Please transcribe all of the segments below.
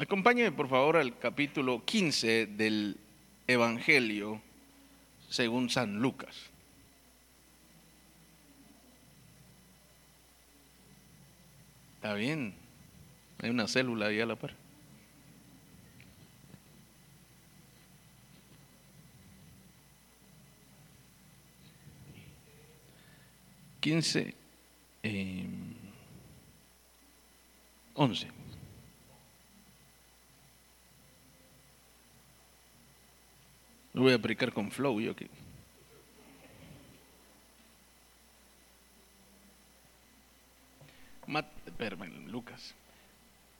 Acompáñeme por favor al capítulo 15 del Evangelio según San Lucas. Está bien, hay una célula ahí a la par. Quince, eh, once. Voy a aplicar con flow yo aquí. Lucas.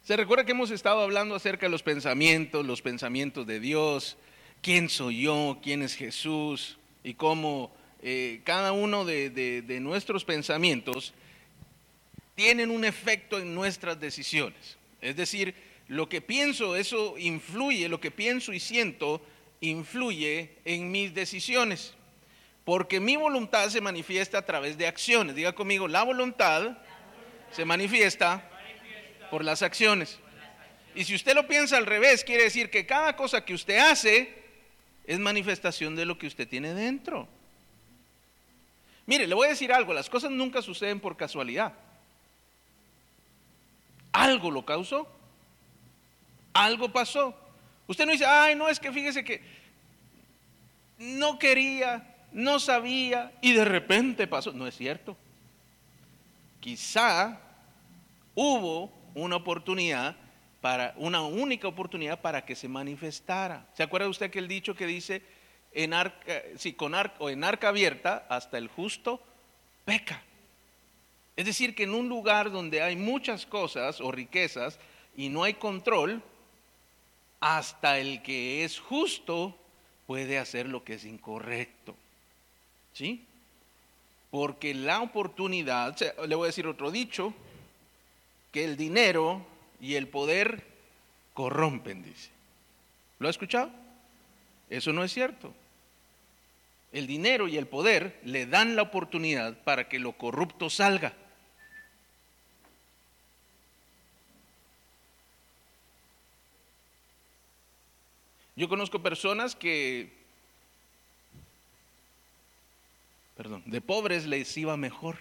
Se recuerda que hemos estado hablando acerca de los pensamientos, los pensamientos de Dios, quién soy yo, quién es Jesús y cómo eh, cada uno de, de nuestros pensamientos tienen un efecto en nuestras decisiones. Es decir, lo que pienso, eso influye, lo que pienso y siento influye en mis decisiones. Porque mi voluntad se manifiesta a través de acciones. Diga conmigo, la voluntad se manifiesta por las acciones. Y si usted lo piensa al revés, quiere decir que cada cosa que usted hace es manifestación de lo que usted tiene dentro. Mire, le voy a decir algo, las cosas nunca suceden por casualidad. Algo lo causó. Algo pasó. Usted no dice, ay, no, es que fíjese que no quería, no sabía y de repente pasó. No es cierto. Quizá hubo una oportunidad para, una única oportunidad para que se manifestara. ¿Se acuerda usted que el dicho que dice, en arca, sí, con arca, o en arca abierta hasta el justo peca? Es decir, que en un lugar donde hay muchas cosas o riquezas y no hay control, hasta el que es justo puede hacer lo que es incorrecto. ¿Sí? Porque la oportunidad, le voy a decir otro dicho, que el dinero y el poder corrompen, dice. ¿Lo ha escuchado? Eso no es cierto. El dinero y el poder le dan la oportunidad para que lo corrupto salga. Yo conozco personas que, perdón, de pobres les iba mejor.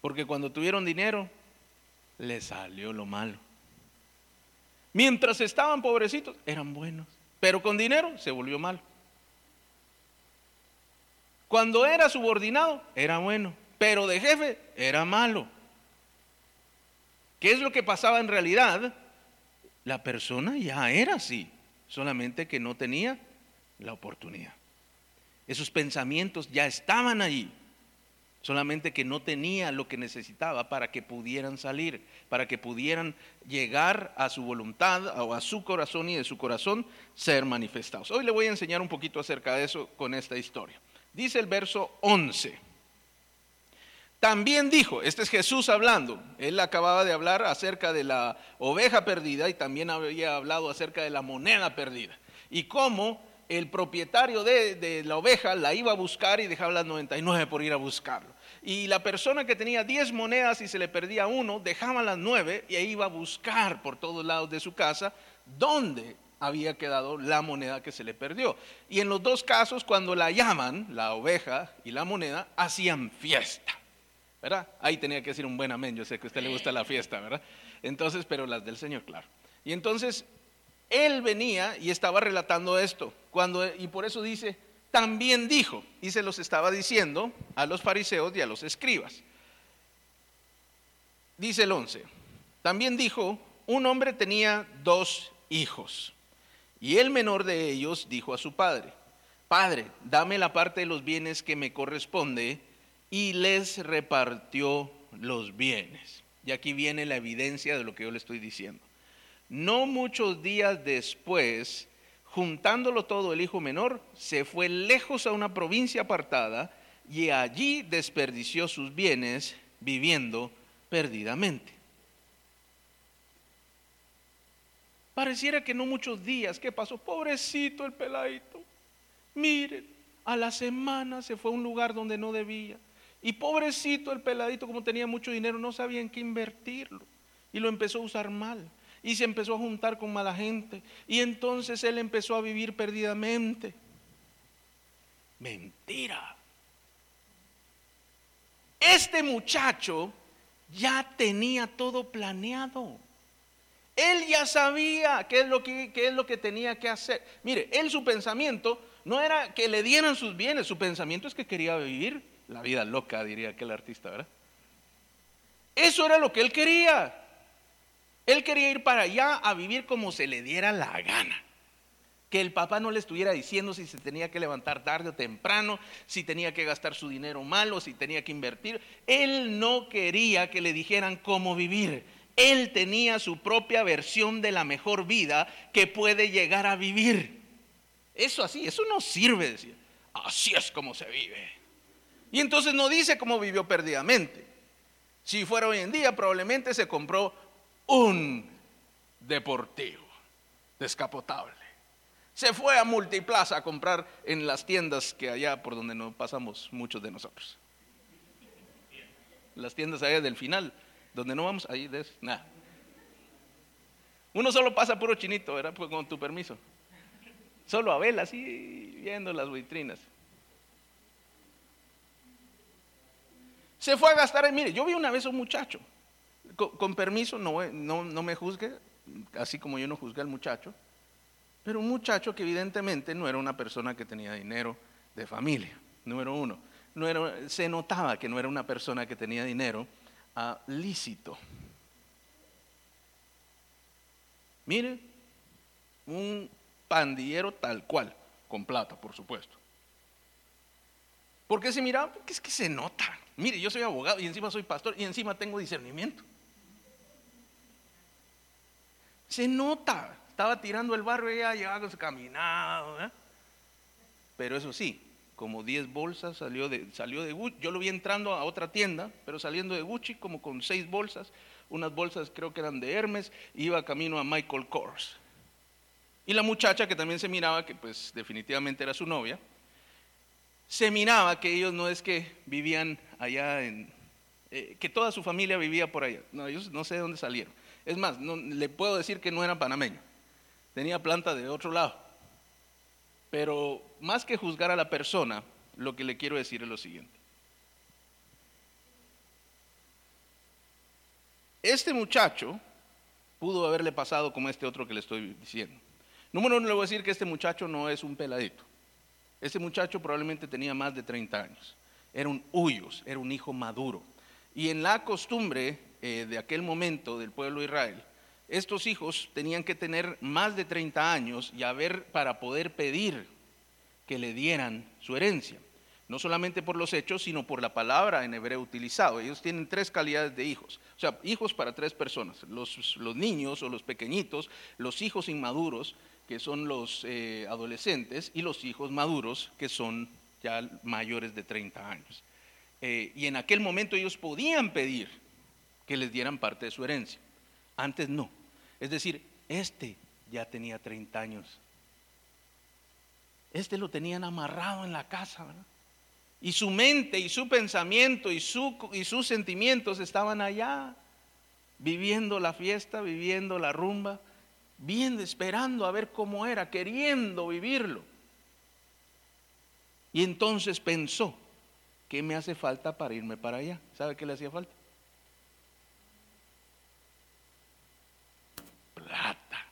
Porque cuando tuvieron dinero, les salió lo malo. Mientras estaban pobrecitos, eran buenos. Pero con dinero se volvió malo. Cuando era subordinado, era bueno. Pero de jefe, era malo. ¿Qué es lo que pasaba en realidad? La persona ya era así, solamente que no tenía la oportunidad. Esos pensamientos ya estaban allí, solamente que no tenía lo que necesitaba para que pudieran salir, para que pudieran llegar a su voluntad o a su corazón y de su corazón ser manifestados. Hoy le voy a enseñar un poquito acerca de eso con esta historia. Dice el verso 11. También dijo, este es Jesús hablando, él acababa de hablar acerca de la oveja perdida y también había hablado acerca de la moneda perdida. Y cómo el propietario de, la oveja la iba a buscar y dejaba las 99 por ir a buscarlo. Y la persona que tenía 10 monedas y se le perdía uno, dejaba las 9 y iba a buscar por todos lados de su casa dónde había quedado la moneda que se le perdió. Y en los dos casos, cuando la llaman, la oveja y la moneda, hacían fiesta. ¿Verdad? Ahí tenía que decir un buen amén, yo sé que a usted le gusta la fiesta, ¿verdad? Entonces, pero las del Señor, claro. Y entonces, él venía y estaba relatando esto, cuando, y por eso dice, también dijo, y se los estaba diciendo a los fariseos y a los escribas. Dice el 11, también dijo, un hombre tenía dos hijos, y el menor de ellos dijo a su padre, Padre, dame la parte de los bienes que me corresponde, y les repartió los bienes. Y aquí viene la evidencia de lo que yo le estoy diciendo. No muchos días después, juntándolo todo el hijo menor, se fue lejos a una provincia apartada y allí desperdició sus bienes viviendo perdidamente. Pareciera que no muchos días. ¿Qué pasó? Pobrecito el peladito. Miren, a la semana se fue a un lugar donde no debía y pobrecito el peladito, como tenía mucho dinero, no sabía en qué invertirlo. y lo empezó a usar mal y se empezó a juntar con mala gente y entonces él empezó a vivir perdidamente. Mentira. Este muchacho ya tenía todo planeado. Él ya sabía qué es lo que, qué es lo que tenía que hacer. Mire, él su pensamiento no era que le dieran sus bienes, su pensamiento es que quería vivir la vida loca, diría aquel artista, ¿verdad? Eso era lo que él quería. Él quería ir para allá a vivir como se le diera la gana. Que el papá no le estuviera diciendo si se tenía que levantar tarde o temprano, si tenía que gastar su dinero mal o si tenía que invertir. Él no quería que le dijeran cómo vivir. Él tenía su propia versión de la mejor vida que puede llegar a vivir. Eso así, eso no sirve decir. Así es como se vive. Y entonces no dice cómo vivió perdidamente. Si fuera hoy en día, probablemente se compró un deportivo descapotable. Se fue a Multiplaza a comprar en las tiendas que allá por donde no pasamos muchos de nosotros. Las tiendas allá del final, donde no vamos, ahí de nada. Uno solo pasa puro chinito, ¿verdad? Pues con tu permiso. Solo a ver así viendo las vitrinas. Se fue a gastar, mire, yo vi una vez a un muchacho, con, permiso, no, no, no me juzgue, así como yo no juzgué al muchacho, pero un muchacho que evidentemente no era una persona que tenía dinero de familia, número uno. No era, se notaba que no era una persona que tenía dinero uh, lícito. Mire, un pandillero tal cual, con plata, por supuesto. Porque se miraba, porque es que se nota. Mire, yo soy abogado y encima soy pastor y encima tengo discernimiento. Se nota. Estaba tirando el barro y ya llegaba caminado. ¿eh? Pero eso sí, como 10 bolsas salió de, salió de Gucci. Yo lo vi entrando a otra tienda, pero saliendo de Gucci como con 6 bolsas. Unas bolsas creo que eran de Hermes. Iba camino a Michael Kors. Y la muchacha que también se miraba, que pues definitivamente era su novia, se miraba que ellos no es que vivían allá en, eh, que toda su familia vivía por allá. No, ellos no sé de dónde salieron. Es más, no, le puedo decir que no eran panameños. Tenía planta de otro lado. Pero más que juzgar a la persona, lo que le quiero decir es lo siguiente. Este muchacho pudo haberle pasado como este otro que le estoy diciendo. Número uno, le voy a decir que este muchacho no es un peladito. Este muchacho probablemente tenía más de 30 años. Era un huyos, era un hijo maduro. Y en la costumbre eh, de aquel momento del pueblo de Israel, estos hijos tenían que tener más de 30 años y haber para poder pedir que le dieran su herencia. No solamente por los hechos, sino por la palabra en hebreo utilizado. Ellos tienen tres calidades de hijos. O sea, hijos para tres personas. Los, los niños o los pequeñitos, los hijos inmaduros que son los eh, adolescentes, y los hijos maduros, que son ya mayores de 30 años. Eh, y en aquel momento ellos podían pedir que les dieran parte de su herencia. Antes no. Es decir, este ya tenía 30 años. Este lo tenían amarrado en la casa, Y su mente y su pensamiento y, su, y sus sentimientos estaban allá, viviendo la fiesta, viviendo la rumba viendo, esperando a ver cómo era, queriendo vivirlo. Y entonces pensó, ¿qué me hace falta para irme para allá? ¿Sabe qué le hacía falta? Plata.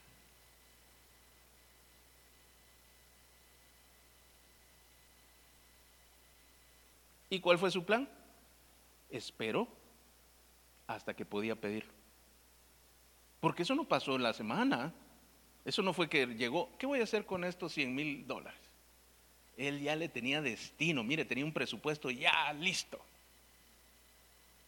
¿Y cuál fue su plan? Esperó hasta que podía pedirlo. Porque eso no pasó la semana. Eso no fue que llegó, ¿qué voy a hacer con estos 100 mil dólares? Él ya le tenía destino, mire, tenía un presupuesto ya listo.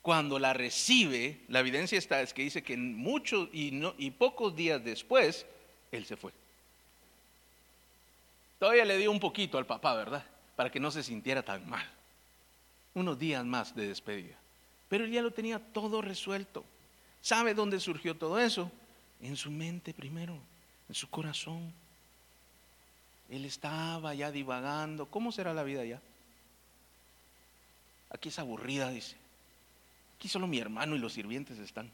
Cuando la recibe, la evidencia está, es que dice que muchos y, no, y pocos días después, él se fue. Todavía le dio un poquito al papá, ¿verdad? Para que no se sintiera tan mal. Unos días más de despedida. Pero él ya lo tenía todo resuelto. ¿Sabe dónde surgió todo eso? En su mente primero, en su corazón. Él estaba ya divagando. ¿Cómo será la vida allá? Aquí es aburrida, dice. Aquí solo mi hermano y los sirvientes están.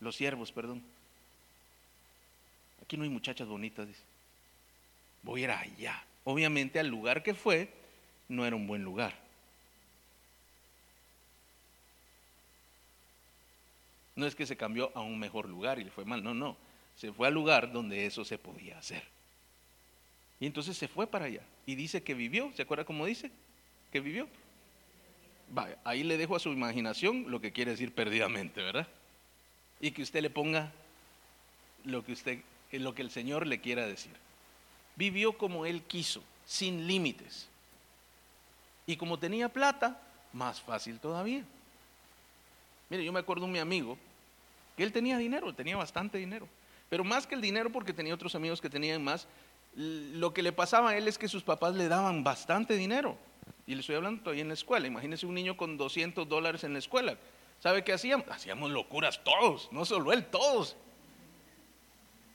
los siervos, perdón. Aquí no hay muchachas bonitas, dice. Voy a ir allá. Obviamente al lugar que fue no era un buen lugar. No es que se cambió a un mejor lugar y le fue mal, no, no. Se fue al lugar donde eso se podía hacer. Y entonces se fue para allá. Y dice que vivió, ¿se acuerda cómo dice? Que vivió. Vaya, ahí le dejo a su imaginación lo que quiere decir perdidamente, ¿verdad? Y que usted le ponga lo que usted, lo que el Señor le quiera decir. Vivió como él quiso, sin límites. Y como tenía plata, más fácil todavía. Mire, yo me acuerdo de mi amigo que él tenía dinero, tenía bastante dinero. Pero más que el dinero, porque tenía otros amigos que tenían más, lo que le pasaba a él es que sus papás le daban bastante dinero. Y le estoy hablando todavía en la escuela. Imagínese un niño con 200 dólares en la escuela. ¿Sabe qué hacíamos? Hacíamos locuras todos, no solo él, todos.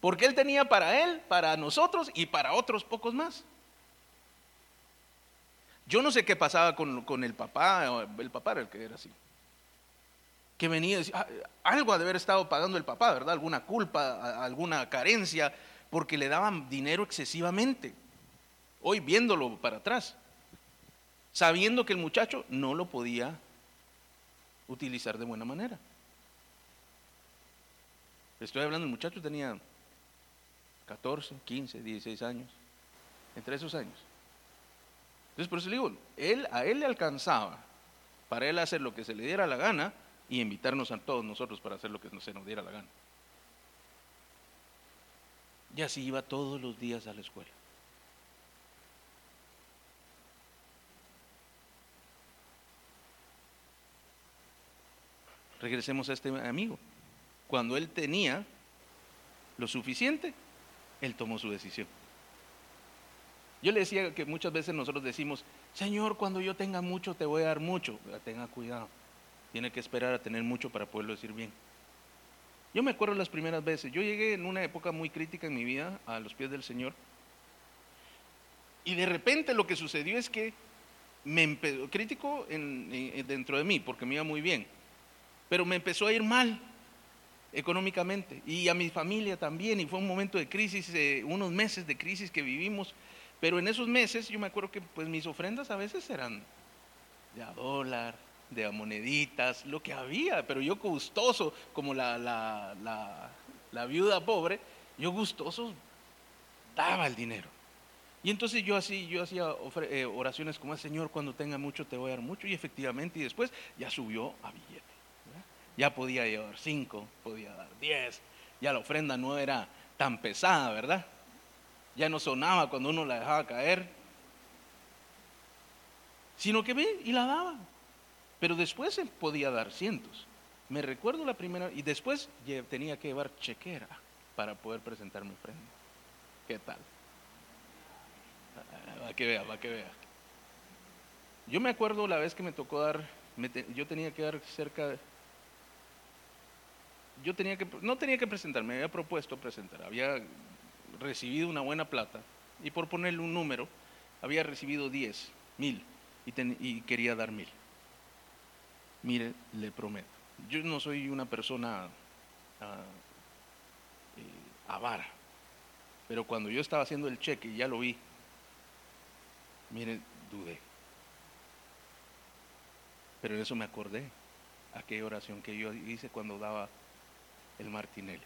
Porque él tenía para él, para nosotros y para otros pocos más. Yo no sé qué pasaba con, el papá, el papá era el que era así. Que venía decía, ah, algo ha de haber estado pagando el papá, ¿verdad? Alguna culpa, alguna carencia, porque le daban dinero excesivamente. Hoy viéndolo para atrás, sabiendo que el muchacho no lo podía utilizar de buena manera. Estoy hablando, el muchacho tenía 14, 15, 16 años, entre esos años. Entonces, por eso le digo, él, a él le alcanzaba para él hacer lo que se le diera la gana y invitarnos a todos nosotros para hacer lo que se nos diera la gana. Y así iba todos los días a la escuela. Regresemos a este amigo. Cuando él tenía lo suficiente, él tomó su decisión. Yo le decía que muchas veces nosotros decimos, Señor, cuando yo tenga mucho te voy a dar mucho. Tenga cuidado. Tiene que esperar a tener mucho para poderlo decir bien. Yo me acuerdo las primeras veces, yo llegué en una época muy crítica en mi vida a los pies del Señor. Y de repente lo que sucedió es que me empezó, crítico dentro de mí, porque me iba muy bien, pero me empezó a ir mal económicamente y a mi familia también, y fue un momento de crisis, eh, unos meses de crisis que vivimos, pero en esos meses yo me acuerdo que pues mis ofrendas a veces eran de dólar, de moneditas, lo que había, pero yo gustoso, como la, la, viuda pobre, yo gustoso daba el dinero. Y entonces yo así, yo hacía eh, oraciones como, Señor, cuando tenga mucho te voy a dar mucho, y efectivamente, y después ya subió a billete. Ya podía llevar cinco, podía dar diez, ya la ofrenda no era tan pesada, ¿verdad? Ya no sonaba cuando uno la dejaba caer, sino que ve y la daba. Pero después él podía dar cientos. Me recuerdo la primera, y después tenía que llevar chequera para poder presentar mi ofrenda. ¿Qué tal? Va ah, que vea, va que vea. Yo me acuerdo la vez que me tocó dar, yo tenía que dar cerca, yo tenía que, no tenía que presentar, me había propuesto presentar, había recibido una buena plata y por ponerle un número, había recibido 10, mil y quería dar mil mire, le prometo, yo no soy una persona ah, eh, avara, pero cuando yo estaba haciendo el cheque y ya lo vi, mire, dudé. Pero en eso me acordé, aquella oración que yo hice cuando daba el martinelli.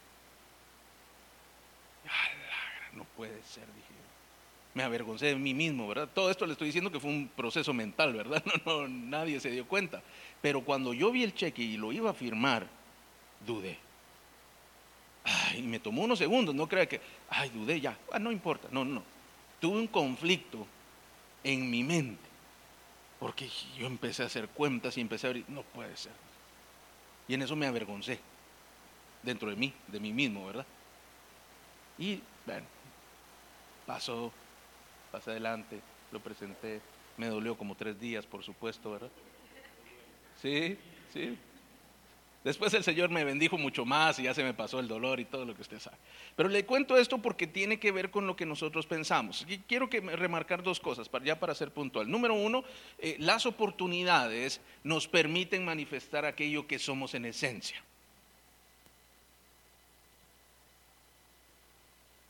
No puede ser, dije me avergoncé de mí mismo, ¿verdad? Todo esto le estoy diciendo que fue un proceso mental, ¿verdad? No, no, nadie se dio cuenta. Pero cuando yo vi el cheque y lo iba a firmar, dudé. Ay, me tomó unos segundos, no crea que, ay, dudé ya, ah, no importa, no, no. Tuve un conflicto en mi mente, porque yo empecé a hacer cuentas y empecé a ver, no puede ser. Y en eso me avergoncé, dentro de mí, de mí mismo, ¿verdad? Y bueno, pasó pasé adelante, lo presenté, me dolió como tres días, por supuesto, ¿verdad? Sí, sí. Después el Señor me bendijo mucho más y ya se me pasó el dolor y todo lo que usted sabe. Pero le cuento esto porque tiene que ver con lo que nosotros pensamos. Y quiero que remarcar dos cosas, ya para ser puntual. Número uno, eh, las oportunidades nos permiten manifestar aquello que somos en esencia.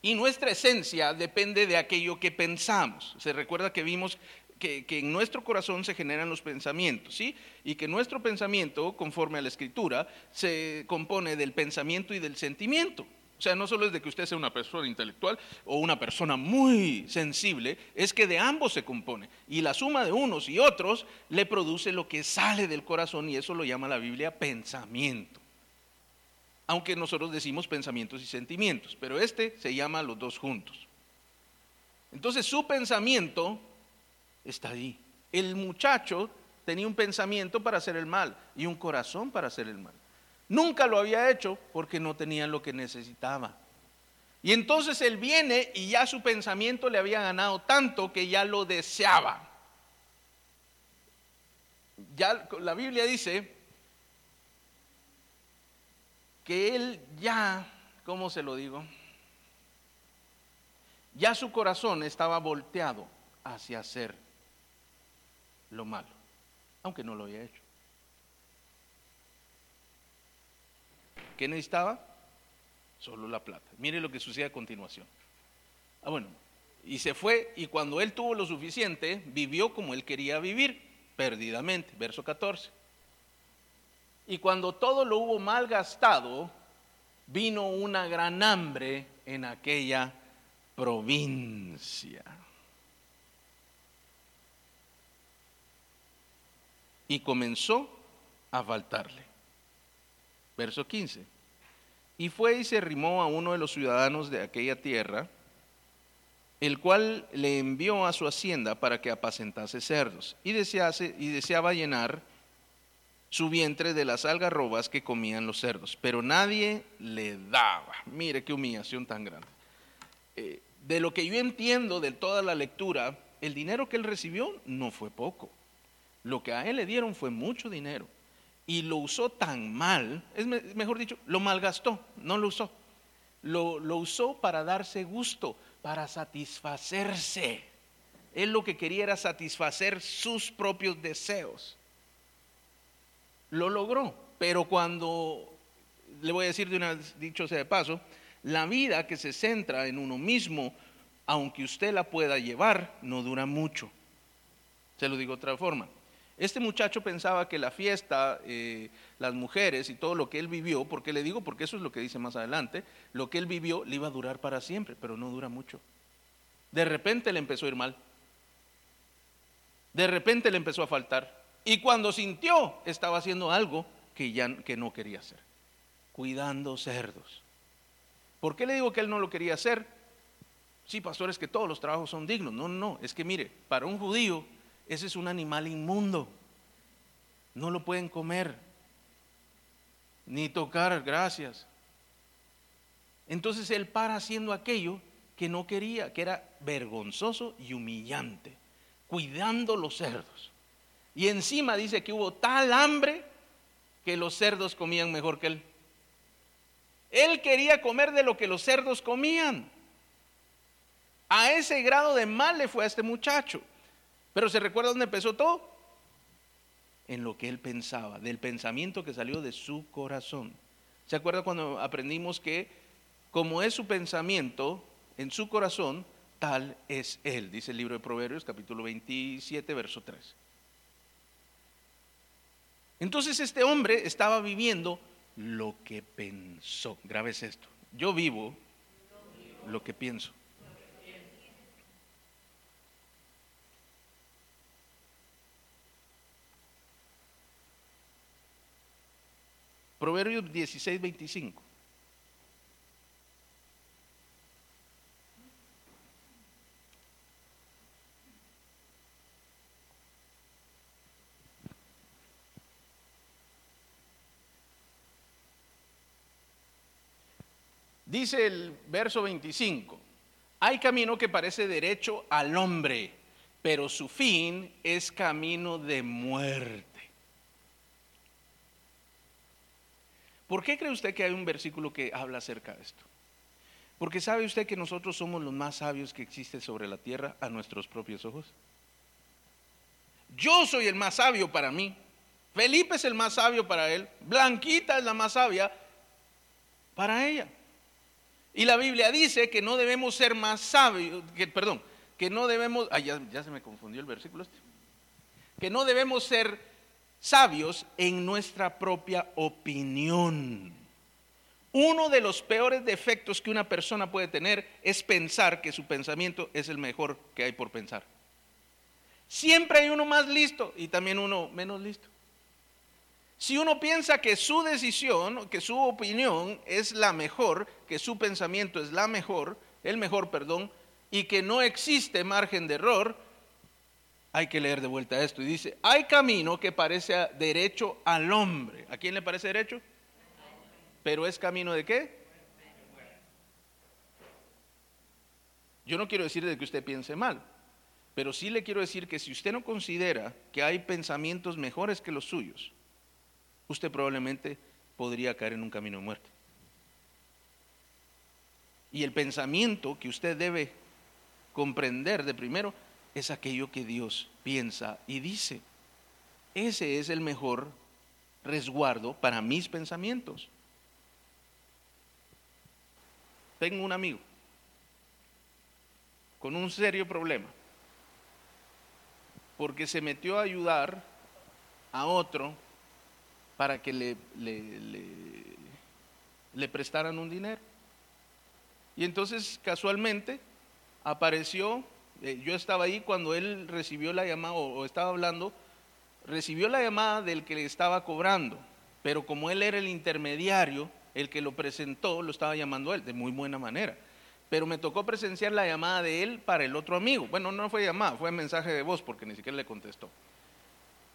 Y nuestra esencia depende de aquello que pensamos. Se recuerda que vimos que, en nuestro corazón se generan los pensamientos, ¿sí? Y que nuestro pensamiento, conforme a la escritura, se compone del pensamiento y del sentimiento. O sea, no solo es de que usted sea una persona intelectual o una persona muy sensible, es que de ambos se compone. Y la suma de unos y otros le produce lo que sale del corazón y eso lo llama la Biblia pensamiento. Aunque nosotros decimos pensamientos y sentimientos, pero este se llama los dos juntos. Entonces su pensamiento está ahí. El muchacho tenía un pensamiento para hacer el mal y un corazón para hacer el mal. Nunca lo había hecho porque no tenía lo que necesitaba. Y entonces él viene y ya su pensamiento le había ganado tanto que ya lo deseaba. Ya la Biblia dice que él ya, ¿cómo se lo digo? Ya su corazón estaba volteado hacia hacer lo malo, aunque no lo había hecho. ¿Qué necesitaba? Solo la plata. Mire lo que sucede a continuación. Ah, bueno, y se fue y cuando él tuvo lo suficiente, vivió como él quería vivir, perdidamente, verso 14. Y cuando todo lo hubo mal gastado, vino una gran hambre en aquella provincia. y comenzó a faltarle. Verso 15. Y fue y se arrimó a uno de los ciudadanos de aquella tierra, el cual le envió a su hacienda para que apacentase cerdos, y, desease, y deseaba llenar su vientre de las algarrobas que comían los cerdos, pero nadie le daba. Mire qué humillación tan grande. Eh, de lo que yo entiendo de toda la lectura, el dinero que él recibió no fue poco. Lo que a él le dieron fue mucho dinero y lo usó tan mal, es mejor dicho, lo malgastó, no lo usó. Lo, lo usó para darse gusto, para satisfacerse. Él lo que quería era satisfacer sus propios deseos. Lo logró, pero cuando, le voy a decir de una dicho sea de paso, la vida que se centra en uno mismo, aunque usted la pueda llevar, no dura mucho. Se lo digo de otra forma. Este muchacho pensaba que la fiesta, eh, las mujeres y todo lo que él vivió, porque le digo, porque eso es lo que dice más adelante, lo que él vivió le iba a durar para siempre, pero no dura mucho. De repente le empezó a ir mal. De repente le empezó a faltar. Y cuando sintió, estaba haciendo algo que ya que no quería hacer. Cuidando cerdos. ¿Por qué le digo que él no lo quería hacer? Sí, pastores, que todos los trabajos son dignos. No, no, no. Es que mire, para un judío ese es un animal inmundo. No lo pueden comer, ni tocar, gracias. Entonces él para haciendo aquello que no quería, que era vergonzoso y humillante, cuidando los cerdos. Y encima dice que hubo tal hambre que los cerdos comían mejor que él. Él quería comer de lo que los cerdos comían. A ese grado de mal le fue a este muchacho. Pero ¿se recuerda dónde empezó todo? En lo que él pensaba, del pensamiento que salió de su corazón. ¿Se acuerda cuando aprendimos que como es su pensamiento en su corazón, tal es él? Dice el libro de Proverbios capítulo 27, verso 3. Entonces este hombre estaba viviendo lo que pensó. Grabes esto. Yo vivo lo que pienso. Proverbios 16, 25. Dice el verso 25, hay camino que parece derecho al hombre, pero su fin es camino de muerte. ¿Por qué cree usted que hay un versículo que habla acerca de esto? Porque sabe usted que nosotros somos los más sabios que existe sobre la tierra a nuestros propios ojos. Yo soy el más sabio para mí. Felipe es el más sabio para él. Blanquita es la más sabia para ella. Y la Biblia dice que no debemos ser más sabios, que, perdón, que no debemos, ya, ya se me confundió el versículo este, que no debemos ser sabios en nuestra propia opinión. Uno de los peores defectos que una persona puede tener es pensar que su pensamiento es el mejor que hay por pensar. Siempre hay uno más listo y también uno menos listo. Si uno piensa que su decisión, que su opinión es la mejor, que su pensamiento es la mejor, el mejor, perdón, y que no existe margen de error, hay que leer de vuelta esto. Y dice, hay camino que parece derecho al hombre. ¿A quién le parece derecho? Pero es camino de qué? Yo no quiero decir de que usted piense mal, pero sí le quiero decir que si usted no considera que hay pensamientos mejores que los suyos, usted probablemente podría caer en un camino de muerte. Y el pensamiento que usted debe comprender de primero es aquello que Dios piensa y dice. Ese es el mejor resguardo para mis pensamientos. Tengo un amigo con un serio problema porque se metió a ayudar a otro para que le, le, prestaran un dinero. Y entonces casualmente apareció, eh, yo estaba ahí cuando él recibió la llamada o, estaba hablando, recibió la llamada del que le estaba cobrando, pero como él era el intermediario, el que lo presentó, lo estaba llamando él, de muy buena manera. Pero me tocó presenciar la llamada de él para el otro amigo. Bueno, no fue llamada, fue mensaje de voz porque ni siquiera le contestó.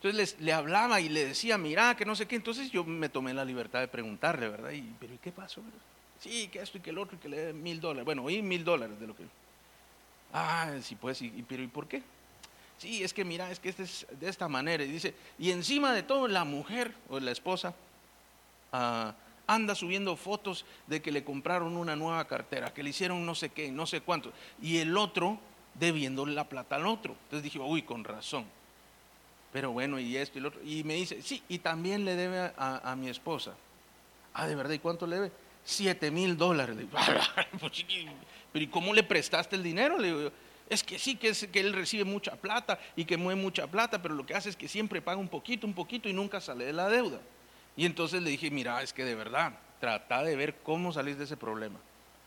Entonces le hablaba y le decía, mira, que no sé qué. Entonces yo me tomé la libertad de preguntarle, ¿verdad? Y, pero ¿y qué pasó? Sí, que esto y que el otro y que le dé mil dólares. Bueno, oí mil dólares de lo que... Ah, sí, pues, y, pero ¿y por qué? Sí, es que mira, es que este es de esta manera. Y dice, y encima de todo la mujer o la esposa ah, anda subiendo fotos de que le compraron una nueva cartera, que le hicieron no sé qué, no sé cuánto. Y el otro debiéndole la plata al otro. Entonces dije, uy, con razón pero bueno, y esto y lo otro. Y me dice, sí, y también le debe a, mi esposa. Ah, ¿de verdad? ¿Y cuánto le debe? Siete mil dólares. Pues pero ¿y cómo le prestaste el dinero? Le digo, es que sí, que, es, que él recibe mucha plata y que mueve mucha plata, pero lo que hace es que siempre paga un poquito, un poquito y nunca sale de la deuda. Y entonces le dije, mira, es que de verdad, trata de ver cómo salís de ese problema.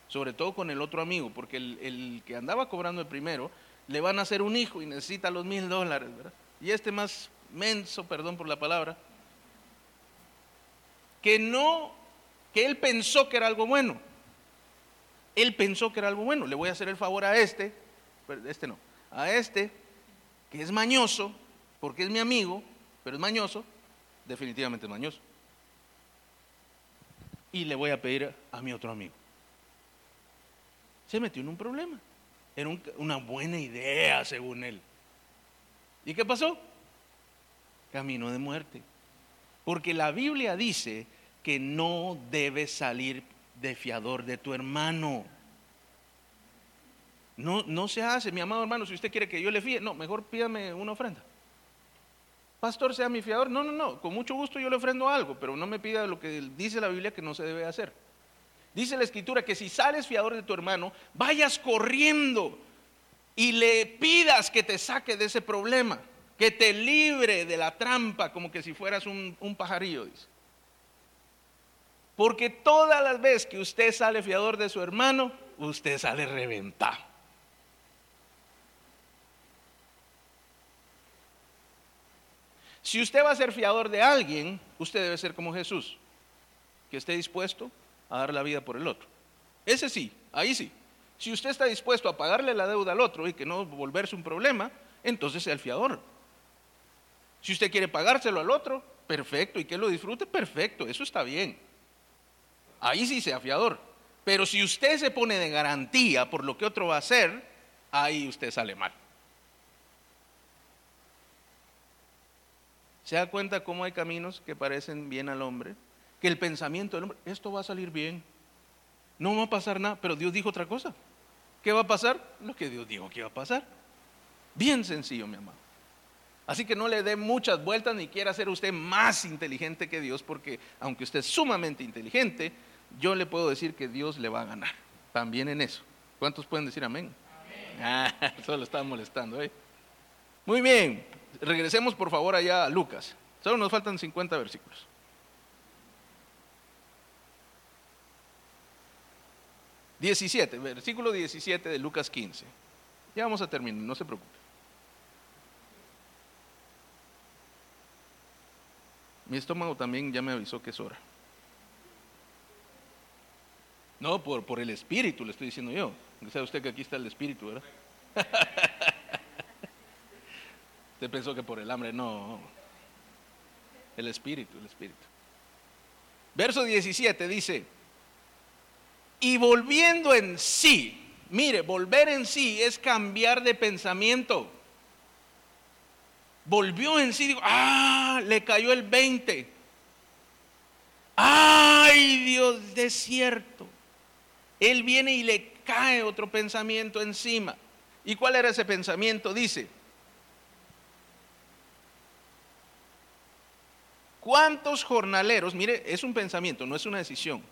Sobre todo con el otro amigo, porque el, el que andaba cobrando el primero, le van a hacer un hijo y necesita los mil dólares, ¿verdad? Y este más menso, perdón por la palabra, que no, que él pensó que era algo bueno. Él pensó que era algo bueno. Le voy a hacer el favor a este, este no, a este, que es mañoso, porque es mi amigo, pero es mañoso, definitivamente es mañoso. Y le voy a pedir a mi otro amigo. Se metió en un problema. Era una buena idea, según él. ¿Y qué pasó? Camino de muerte. Porque la Biblia dice que no debes salir de fiador de tu hermano. No, no se hace, mi amado hermano, si usted quiere que yo le fíe, no, mejor pídame una ofrenda. Pastor, sea mi fiador. No, no, no, con mucho gusto yo le ofrendo algo, pero no me pida lo que dice la Biblia que no se debe hacer. Dice la escritura que si sales fiador de tu hermano, vayas corriendo y le pidas que te saque de ese problema, que te libre de la trampa como que si fueras un, pajarillo, dice. Porque todas las veces que usted sale fiador de su hermano, usted sale reventado. Si usted va a ser fiador de alguien, usted debe ser como Jesús, que esté dispuesto a dar la vida por el otro. Ese sí, ahí sí. Si usted está dispuesto a pagarle la deuda al otro y que no volverse un problema, entonces sea el fiador. Si usted quiere pagárselo al otro, perfecto, y que lo disfrute, perfecto, eso está bien. Ahí sí sea fiador. Pero si usted se pone de garantía por lo que otro va a hacer, ahí usted sale mal. ¿Se da cuenta cómo hay caminos que parecen bien al hombre? Que el pensamiento del hombre, esto va a salir bien, no va a pasar nada, pero Dios dijo otra cosa. ¿Qué va a pasar? Lo que Dios dijo que iba a pasar. Bien sencillo, mi amado. Así que no le dé muchas vueltas ni quiera ser usted más inteligente que Dios, porque aunque usted es sumamente inteligente, yo le puedo decir que Dios le va a ganar. también en eso. ¿Cuántos pueden decir amén? Ah, solo estaba molestando. ¿eh? Muy bien, regresemos por favor allá a Lucas. Solo nos faltan 50 versículos. Diecisiete, versículo 17 de Lucas 15. Ya vamos a terminar, no se preocupe. Mi estómago también ya me avisó que es hora. No, por, por el espíritu le estoy diciendo yo. Sabe usted que aquí está el espíritu, ¿verdad? usted pensó que por el hambre, no. El espíritu, el espíritu. Verso 17 dice, y volviendo en sí, mire, volver en sí es cambiar de pensamiento. Volvió en sí, digo, ah, le cayó el 20. Ay, Dios, desierto. Él viene y le cae otro pensamiento encima. ¿Y cuál era ese pensamiento? Dice, ¿cuántos jornaleros, mire, es un pensamiento, no es una decisión,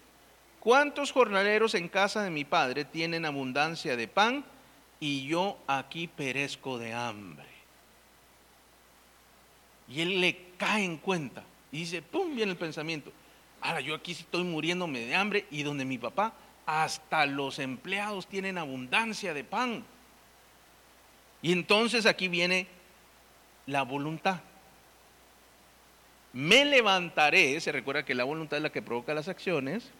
¿cuántos jornaleros en casa de mi padre tienen abundancia de pan y yo aquí perezco de hambre? Y él le cae en cuenta y dice, ¡pum! viene el pensamiento. Ahora yo aquí estoy muriéndome de hambre y donde mi papá hasta los empleados tienen abundancia de pan. Y entonces aquí viene la voluntad. Me levantaré, se recuerda que la voluntad es la que provoca las acciones,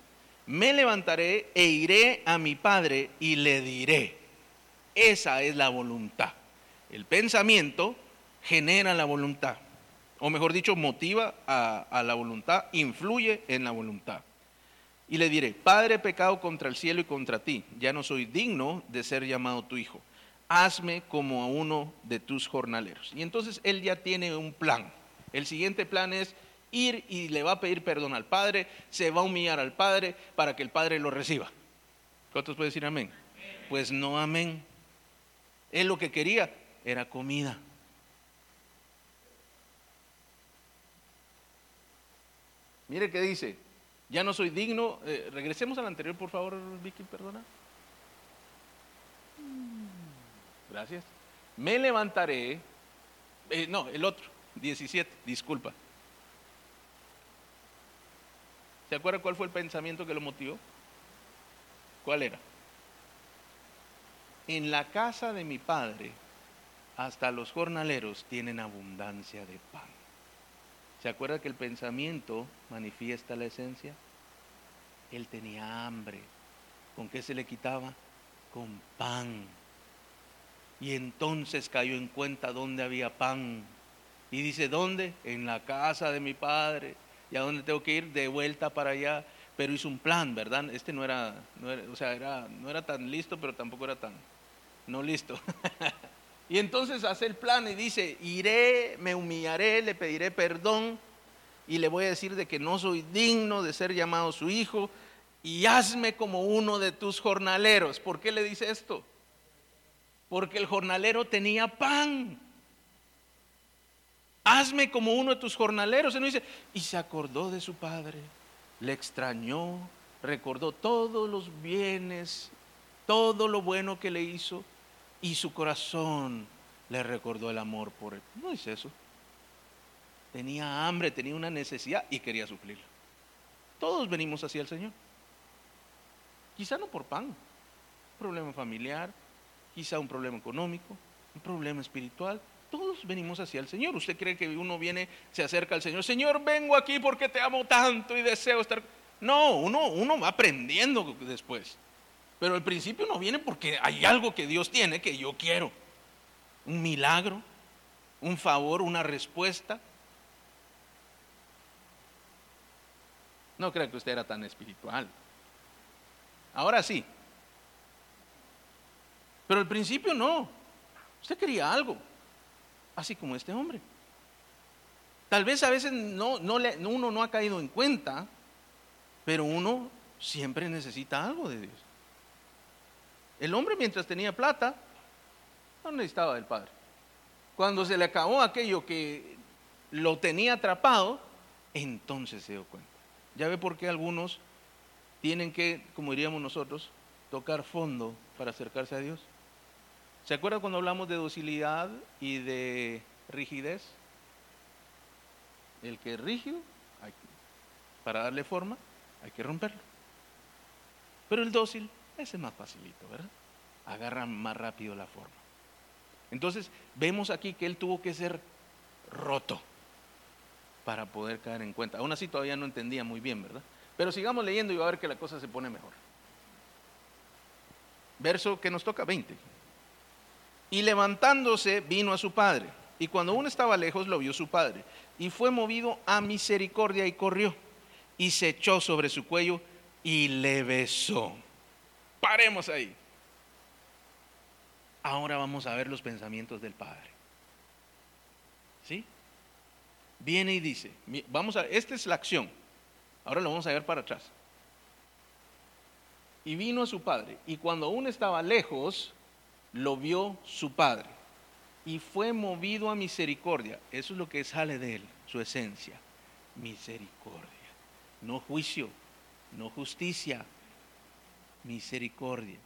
me levantaré e iré a mi padre y le diré. Esa es la voluntad. El pensamiento genera la voluntad, o mejor dicho, motiva a, la voluntad, influye en la voluntad. Y le diré, Padre, pecado contra el cielo y contra ti, ya no soy digno de ser llamado tu hijo. Hazme como a uno de tus jornaleros. Y entonces él ya tiene un plan. El siguiente plan es ir y le va a pedir perdón al Padre, se va a humillar al Padre para que el Padre lo reciba. ¿Cuántos pueden decir amén? Pues no amén. Él lo que quería era comida. Mire qué dice, ya no soy digno. Eh, regresemos al anterior, por favor, Vicky, perdona. Gracias. Me levantaré. Eh, no, el otro, 17, disculpa. ¿Se acuerda cuál fue el pensamiento que lo motivó? ¿Cuál era? En la casa de mi padre, hasta los jornaleros tienen abundancia de pan. ¿Se acuerda que el pensamiento manifiesta la esencia? Él tenía hambre. ¿Con qué se le quitaba? Con pan. Y entonces cayó en cuenta dónde había pan. Y dice, ¿dónde? En la casa de mi padre. ¿Y a dónde tengo que ir? De vuelta para allá. Pero hizo un plan, ¿verdad? Este no era, o sea, era, no era tan listo, pero tampoco era tan no listo. Y entonces hace el plan y dice, iré, me humillaré, le pediré perdón y le voy a decir de que no soy digno de ser llamado su hijo y hazme como uno de tus jornaleros. ¿Por qué le dice esto? Porque el jornalero tenía pan. Hazme como uno de tus jornaleros. Y, dice, y se acordó de su padre, le extrañó, recordó todos los bienes, todo lo bueno que le hizo y su corazón le recordó el amor por él. No es eso. Tenía hambre, tenía una necesidad y quería suplirla. Todos venimos hacia el Señor. Quizá no por pan, un problema familiar, quizá un problema económico, un problema espiritual. Todos venimos hacia el Señor. ¿Usted cree que uno viene, se acerca al Señor? Señor, vengo aquí porque te amo tanto y deseo estar... No, uno, uno va aprendiendo después. Pero al principio no viene porque hay algo que Dios tiene que yo quiero. Un milagro, un favor, una respuesta. No creo que usted era tan espiritual. Ahora sí. Pero al principio no. Usted quería algo. Así como este hombre. Tal vez a veces no, no uno no ha caído en cuenta, pero uno siempre necesita algo de Dios. El hombre mientras tenía plata, no necesitaba del Padre. Cuando se le acabó aquello que lo tenía atrapado, entonces se dio cuenta. Ya ve por qué algunos tienen que, como diríamos nosotros, tocar fondo para acercarse a Dios. ¿Se acuerda cuando hablamos de docilidad y de rigidez? El que es rígido, para darle forma, hay que romperlo. Pero el dócil, ese es más facilito, ¿verdad? Agarra más rápido la forma. Entonces, vemos aquí que él tuvo que ser roto para poder caer en cuenta. Aún así todavía no entendía muy bien, ¿verdad? Pero sigamos leyendo y va a ver que la cosa se pone mejor. Verso que nos toca 20. Y levantándose vino a su padre. Y cuando uno estaba lejos lo vio su padre. Y fue movido a misericordia y corrió. Y se echó sobre su cuello y le besó. Paremos ahí. Ahora vamos a ver los pensamientos del padre. ¿Sí? Viene y dice, vamos a, esta es la acción. Ahora lo vamos a ver para atrás. Y vino a su padre, y cuando aún estaba lejos, lo vio su padre, y fue movido a misericordia. Eso es lo que sale de él, su esencia, misericordia. No juicio, no justicia, misericordia.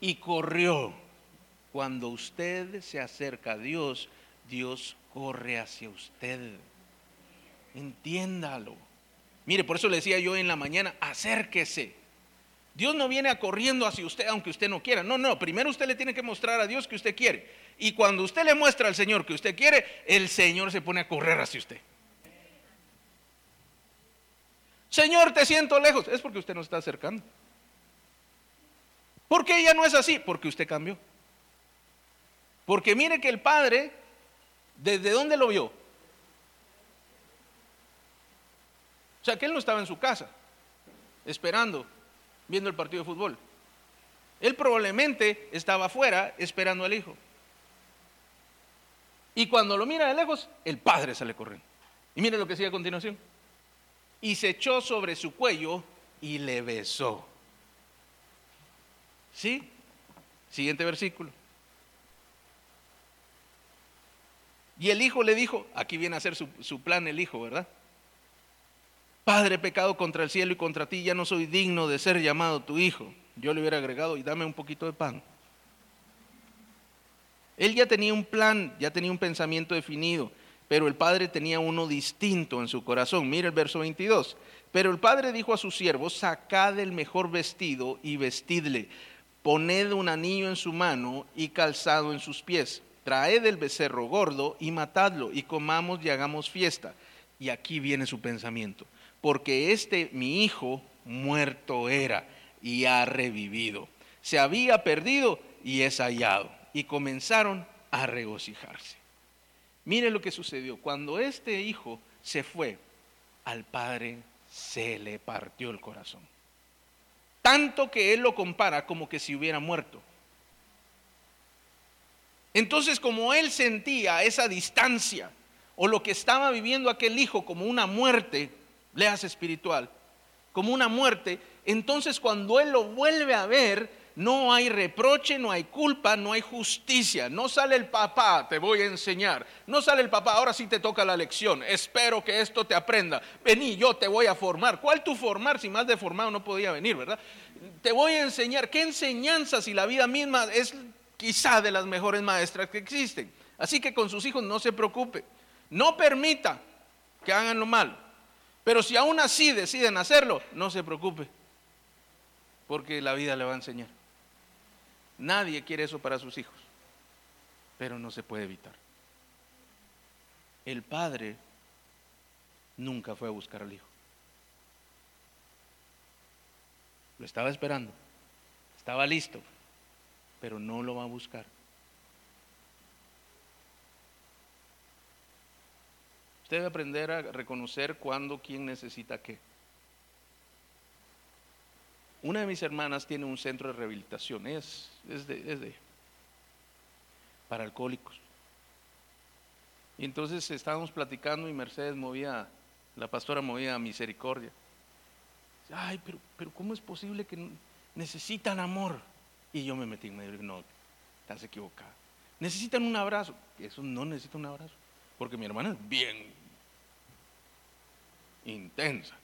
Y corrió. Cuando usted se acerca a Dios, Dios corre hacia usted. Entiéndalo. Mire, por eso le decía yo en la mañana, acérquese. Dios no viene corriendo hacia usted aunque usted no quiera. No, no, primero usted le tiene que mostrar a Dios que usted quiere. Y cuando usted le muestra al Señor que usted quiere, el Señor se pone a correr hacia usted. Señor, te siento lejos. Es porque usted no está acercando. ¿Por qué ella no es así? Porque usted cambió. Porque mire que el Padre, ¿desde dónde lo vio? O sea, que él no estaba en su casa, esperando, viendo el partido de fútbol. Él probablemente estaba afuera esperando al hijo. Y cuando lo mira de lejos, el padre sale corriendo. Y mire lo que sigue a continuación. Y se echó sobre su cuello y le besó. ¿Sí? Siguiente versículo. Y el hijo le dijo, aquí viene a hacer su, su plan el hijo, ¿verdad? Padre, pecado contra el cielo y contra ti, ya no soy digno de ser llamado tu hijo. Yo le hubiera agregado, y dame un poquito de pan. Él ya tenía un plan, ya tenía un pensamiento definido, pero el padre tenía uno distinto en su corazón. Mira el verso 22. Pero el padre dijo a sus siervos, sacad el mejor vestido y vestidle, poned un anillo en su mano y calzado en sus pies, traed el becerro gordo y matadlo, y comamos y hagamos fiesta. Y aquí viene su pensamiento porque este mi hijo muerto era y ha revivido. Se había perdido y es hallado. Y comenzaron a regocijarse. Mire lo que sucedió. Cuando este hijo se fue, al padre se le partió el corazón. Tanto que él lo compara como que si hubiera muerto. Entonces, como él sentía esa distancia o lo que estaba viviendo aquel hijo como una muerte, leas espiritual, como una muerte, entonces cuando Él lo vuelve a ver, no hay reproche, no hay culpa, no hay justicia. No sale el papá, te voy a enseñar. No sale el papá, ahora sí te toca la lección. Espero que esto te aprenda. Vení, yo te voy a formar. ¿Cuál tu formar si más deformado no podía venir, verdad? Te voy a enseñar. ¿Qué enseñanza si la vida misma es quizá de las mejores maestras que existen? Así que con sus hijos no se preocupe. No permita que hagan lo malo. Pero si aún así deciden hacerlo, no se preocupe, porque la vida le va a enseñar. Nadie quiere eso para sus hijos, pero no se puede evitar. El padre nunca fue a buscar al hijo. Lo estaba esperando, estaba listo, pero no lo va a buscar. Debe aprender a reconocer cuándo, quién necesita qué. Una de mis hermanas tiene un centro de rehabilitación, es, es, de, para alcohólicos. Y entonces estábamos platicando y Mercedes movía, la pastora movía a misericordia. Ay, pero, pero ¿cómo es posible que necesitan amor? Y yo me metí en medio no, estás equivocada. Necesitan un abrazo. Eso no necesita un abrazo. Porque mi hermana es bien intensa.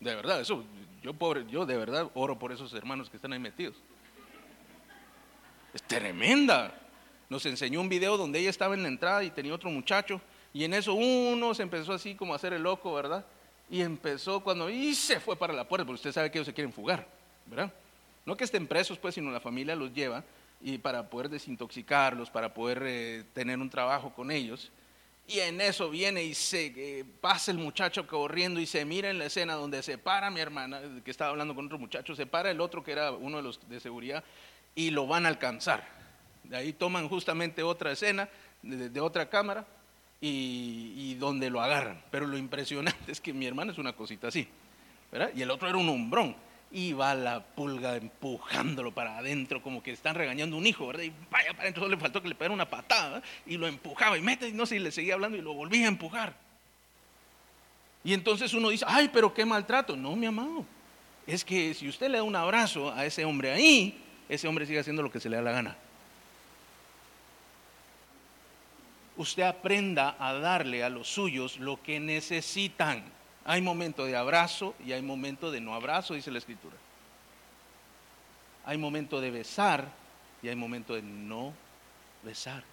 De verdad, eso, yo pobre, yo de verdad oro por esos hermanos que están ahí metidos. Es tremenda. Nos enseñó un video donde ella estaba en la entrada y tenía otro muchacho y en eso uno se empezó así como a hacer el loco, ¿verdad? Y empezó cuando y se fue para la puerta, porque usted sabe que ellos se quieren fugar, ¿verdad? No que estén presos, pues, sino la familia los lleva y para poder desintoxicarlos, para poder eh, tener un trabajo con ellos. Y en eso viene y se eh, pasa el muchacho corriendo y se mira en la escena donde se para mi hermana, que estaba hablando con otro muchacho, se para el otro que era uno de los de seguridad y lo van a alcanzar. De ahí toman justamente otra escena de otra cámara y, donde lo agarran. Pero lo impresionante es que mi hermano es una cosita así, ¿verdad? Y el otro era un hombrón. Y va la pulga empujándolo para adentro, como que están regañando un hijo, ¿verdad? Y vaya para adentro, solo le faltó que le pegara una patada y lo empujaba y mete, y no sé, y le seguía hablando y lo volvía a empujar. Y entonces uno dice, ay, pero qué maltrato. No, mi amado, es que si usted le da un abrazo a ese hombre ahí, ese hombre sigue haciendo lo que se le da la gana. usted aprenda a darle a los suyos lo que necesitan. Hay momento de abrazo y hay momento de no abrazo, dice la escritura. Hay momento de besar y hay momento de no besar.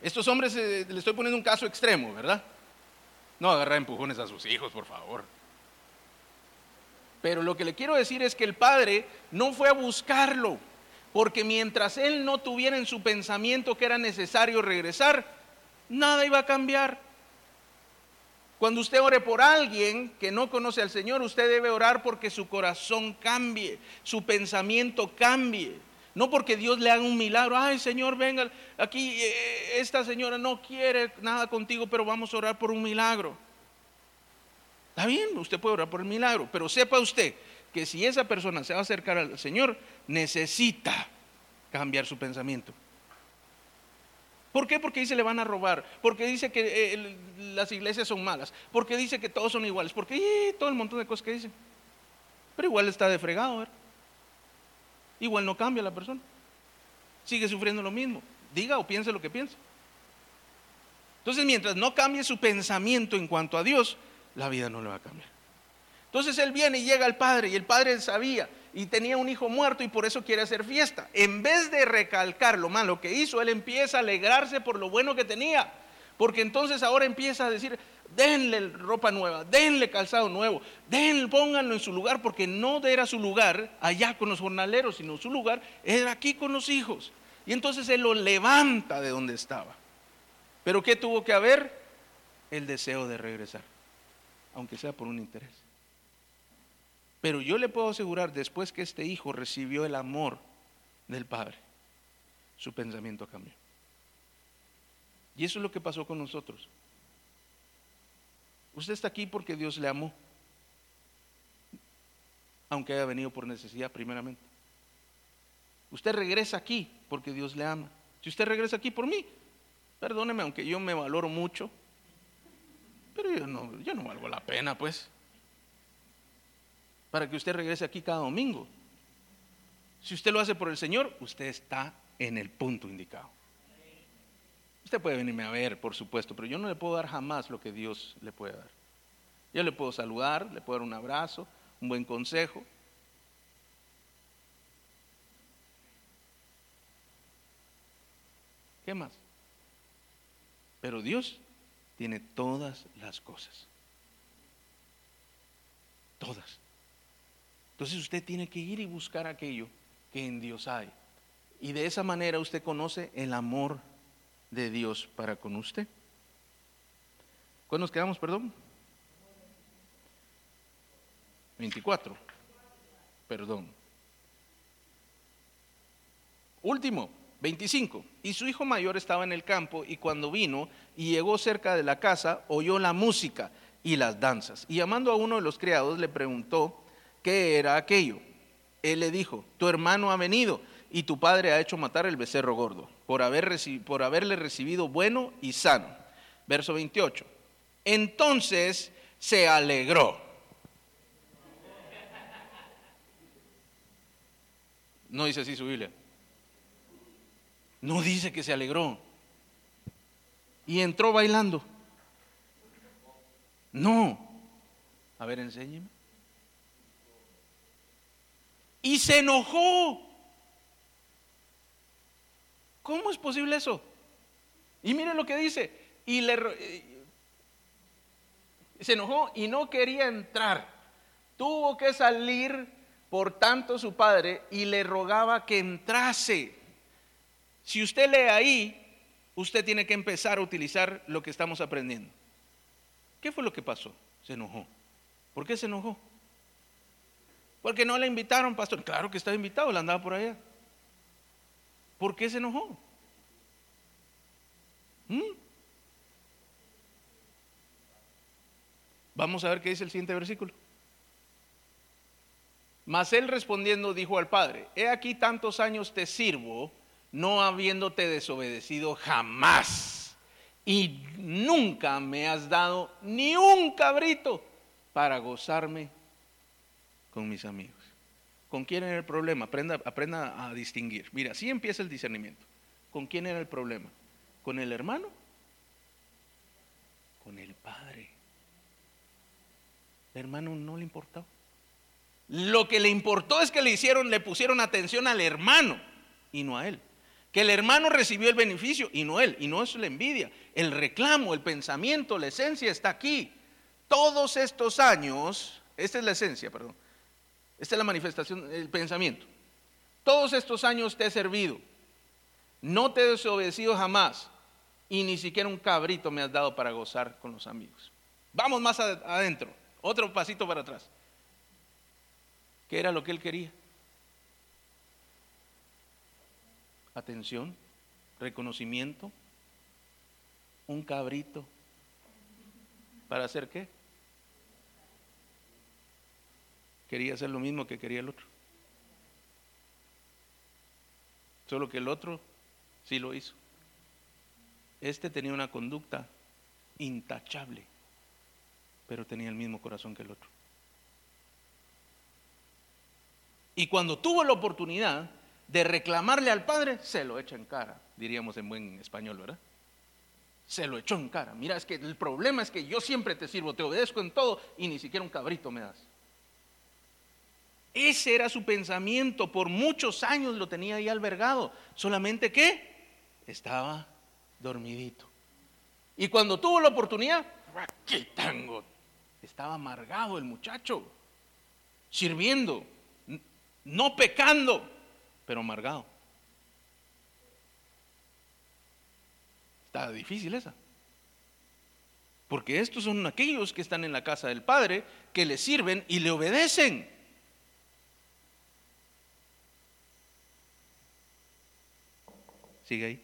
Estos hombres, eh, le estoy poniendo un caso extremo, ¿verdad? No agarrar empujones a sus hijos, por favor. Pero lo que le quiero decir es que el padre no fue a buscarlo porque mientras él no tuviera en su pensamiento que era necesario regresar, nada iba a cambiar. Cuando usted ore por alguien que no conoce al Señor, usted debe orar porque su corazón cambie, su pensamiento cambie. No porque Dios le haga un milagro. Ay, Señor, venga, aquí eh, esta señora no quiere nada contigo, pero vamos a orar por un milagro. Está bien, usted puede orar por el milagro, pero sepa usted que si esa persona se va a acercar al Señor, necesita cambiar su pensamiento. ¿Por qué? Porque dice le van a robar, porque dice que eh, las iglesias son malas, porque dice que todos son iguales, porque todo el montón de cosas que dice. Pero igual está de fregado, Igual no cambia la persona. Sigue sufriendo lo mismo. Diga o piense lo que piense. Entonces, mientras no cambie su pensamiento en cuanto a Dios, la vida no le va a cambiar. Entonces él viene y llega al padre y el padre sabía y tenía un hijo muerto y por eso quiere hacer fiesta. En vez de recalcar lo malo que hizo, él empieza a alegrarse por lo bueno que tenía. Porque entonces ahora empieza a decir, denle ropa nueva, denle calzado nuevo, denle, pónganlo en su lugar, porque no era su lugar allá con los jornaleros, sino su lugar era aquí con los hijos. Y entonces él lo levanta de donde estaba. Pero ¿qué tuvo que haber? El deseo de regresar, aunque sea por un interés. Pero yo le puedo asegurar, después que este hijo recibió el amor del Padre, su pensamiento cambió. Y eso es lo que pasó con nosotros. Usted está aquí porque Dios le amó, aunque haya venido por necesidad primeramente. Usted regresa aquí porque Dios le ama. Si usted regresa aquí por mí, perdóneme, aunque yo me valoro mucho, pero yo no, yo no valgo la pena, pues para que usted regrese aquí cada domingo. Si usted lo hace por el Señor, usted está en el punto indicado. Usted puede venirme a ver, por supuesto, pero yo no le puedo dar jamás lo que Dios le puede dar. Yo le puedo saludar, le puedo dar un abrazo, un buen consejo. ¿Qué más? Pero Dios tiene todas las cosas. Todas. Entonces usted tiene que ir y buscar aquello que en Dios hay. Y de esa manera usted conoce el amor de Dios para con usted. ¿Cuándo nos quedamos, perdón? 24. Perdón. Último, 25. Y su hijo mayor estaba en el campo y cuando vino y llegó cerca de la casa, oyó la música y las danzas. Y llamando a uno de los criados le preguntó, ¿qué era aquello? Él le dijo, tu hermano ha venido y tu padre ha hecho matar el becerro gordo por, haber por haberle recibido bueno y sano. Verso 28. Entonces se alegró. No dice así su Biblia. No dice que se alegró. Y entró bailando. No, A ver, enséñeme. Y se enojó. ¿Cómo es posible eso? Y mire lo que dice. Y le se enojó y no quería entrar. Tuvo que salir, por tanto, su padre y le rogaba que entrase. Si usted lee ahí, usted tiene que empezar a utilizar lo que estamos aprendiendo. ¿Qué fue lo que pasó? Se enojó. ¿Por qué se enojó? Porque no le invitaron, pastor. Claro que estaba invitado, le andaba por allá. ¿Por qué se enojó? ¿Mm? Vamos a ver qué dice el siguiente versículo. Mas él respondiendo dijo al padre, he aquí tantos años te sirvo, no habiéndote desobedecido jamás, y nunca me has dado ni un cabrito para gozarme con mis amigos. ¿Con quién era el problema? Aprenda, a distinguir. Mira, así empieza el discernimiento. ¿Con quién era el problema? ¿Con el hermano? Con el padre. El hermano no le importó. Lo que le importó es que le hicieron, le pusieron atención al hermano y no a él. Que el hermano recibió el beneficio y no él. Y no es la envidia. El reclamo, el pensamiento, la esencia está aquí. Todos estos años, esta es la esencia, perdón. Esta es la manifestación del pensamiento. Todos estos años te he servido. No te he desobedecido jamás y ni siquiera un cabrito me has dado para gozar con los amigos. Vamos más adentro, otro pasito para atrás. ¿Qué era lo que él quería? Atención, reconocimiento, un cabrito. ¿Para hacer qué? Quería hacer lo mismo que quería el otro. Solo que el otro sí lo hizo. Este tenía una conducta intachable, pero tenía el mismo corazón que el otro. Y cuando tuvo la oportunidad de reclamarle al padre, se lo echa en cara, diríamos en buen español, ¿verdad? Se lo echó en cara. Mira, es que el problema es que yo siempre te sirvo, te obedezco en todo y ni siquiera un cabrito me das. Ese era su pensamiento, por muchos años lo tenía ahí albergado, solamente que estaba dormidito. Y cuando tuvo la oportunidad, ¡qué tango! Estaba amargado el muchacho, sirviendo, no pecando, pero amargado. Está difícil esa. Porque estos son aquellos que están en la casa del Padre, que le sirven y le obedecen. Sigue ahí.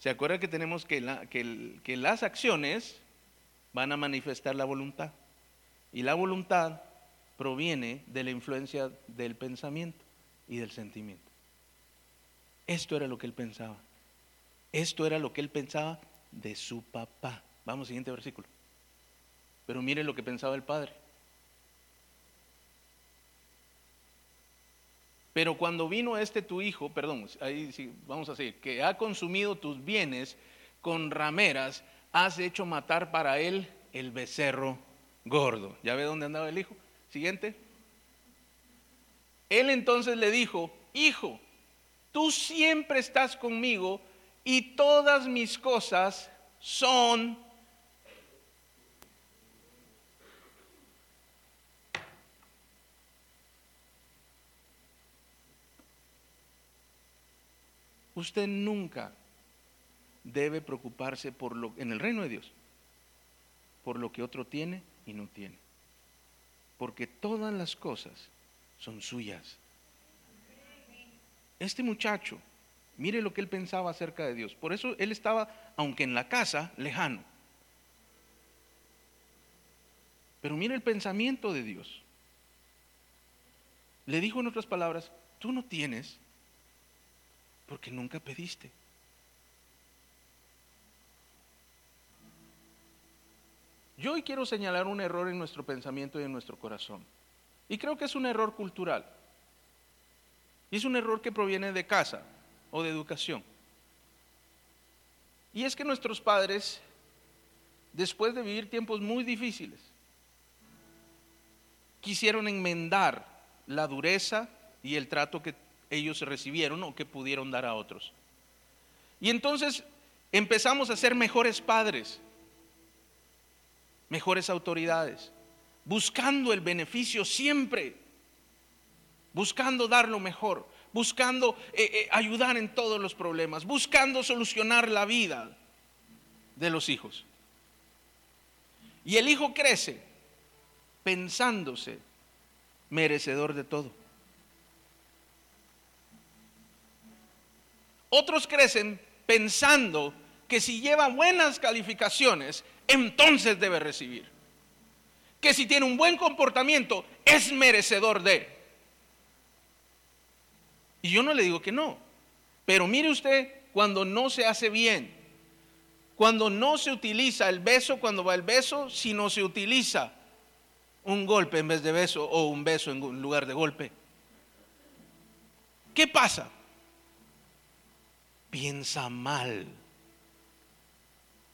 ¿Se acuerda que tenemos que, las acciones van a manifestar la voluntad? Y la voluntad proviene de la influencia del pensamiento y del sentimiento. Esto era lo que él pensaba. Esto era lo que él pensaba de su papá. Vamos, siguiente versículo. Pero mire lo que pensaba el padre. Pero cuando vino este tu hijo, perdón, ahí sí, vamos a decir, que ha consumido tus bienes con rameras, has hecho matar para él el becerro gordo. ¿Ya ve dónde andaba el hijo? Siguiente. Él entonces le dijo, hijo, tú siempre estás conmigo y todas mis cosas son Usted nunca debe preocuparse por lo en el reino de Dios, por lo que otro tiene y no tiene. Porque todas las cosas son suyas. Este muchacho, mire lo que él pensaba acerca de Dios. Por eso él estaba, aunque en la casa, lejano. Pero mire el pensamiento de Dios. Le dijo en otras palabras, tú no tienes porque nunca pediste. Yo hoy quiero señalar un error en nuestro pensamiento y en nuestro corazón. Y creo que es un error cultural. Y es un error que proviene de casa o de educación. Y es que nuestros padres después de vivir tiempos muy difíciles, quisieron enmendar la dureza y el trato que ellos recibieron o que pudieron dar a otros. Y entonces empezamos a ser mejores padres, mejores autoridades, buscando el beneficio siempre, buscando dar lo mejor, buscando eh, eh, ayudar en todos los problemas, buscando solucionar la vida de los hijos. Y el hijo crece pensándose merecedor de todo. Otros crecen pensando que si lleva buenas calificaciones, entonces debe recibir. Que si tiene un buen comportamiento, es merecedor de. Y yo no le digo que no. Pero mire usted, cuando no se hace bien, cuando no se utiliza el beso cuando va el beso, si no se utiliza un golpe en vez de beso o un beso en lugar de golpe. ¿Qué pasa? Piensa mal.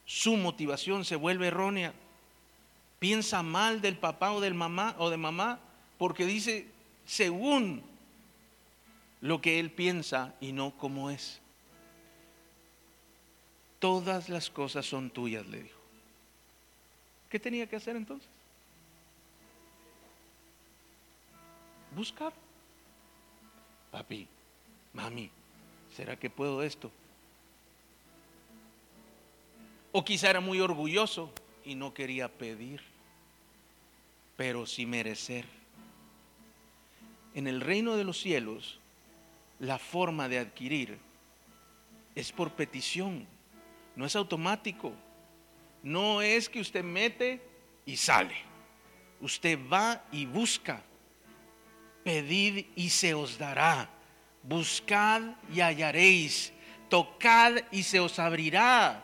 Su motivación se vuelve errónea. Piensa mal del papá o del mamá o de mamá porque dice según lo que él piensa y no como es. Todas las cosas son tuyas, le dijo. ¿Qué tenía que hacer entonces? Buscar. Papi, mami, ¿será que puedo esto? O quizá era muy orgulloso y no quería pedir, pero sí merecer. En el reino de los cielos, la forma de adquirir es por petición, no es automático. No es que usted mete y sale. Usted va y busca. Pedid y se os dará. Buscad y hallaréis. Tocad y se os abrirá.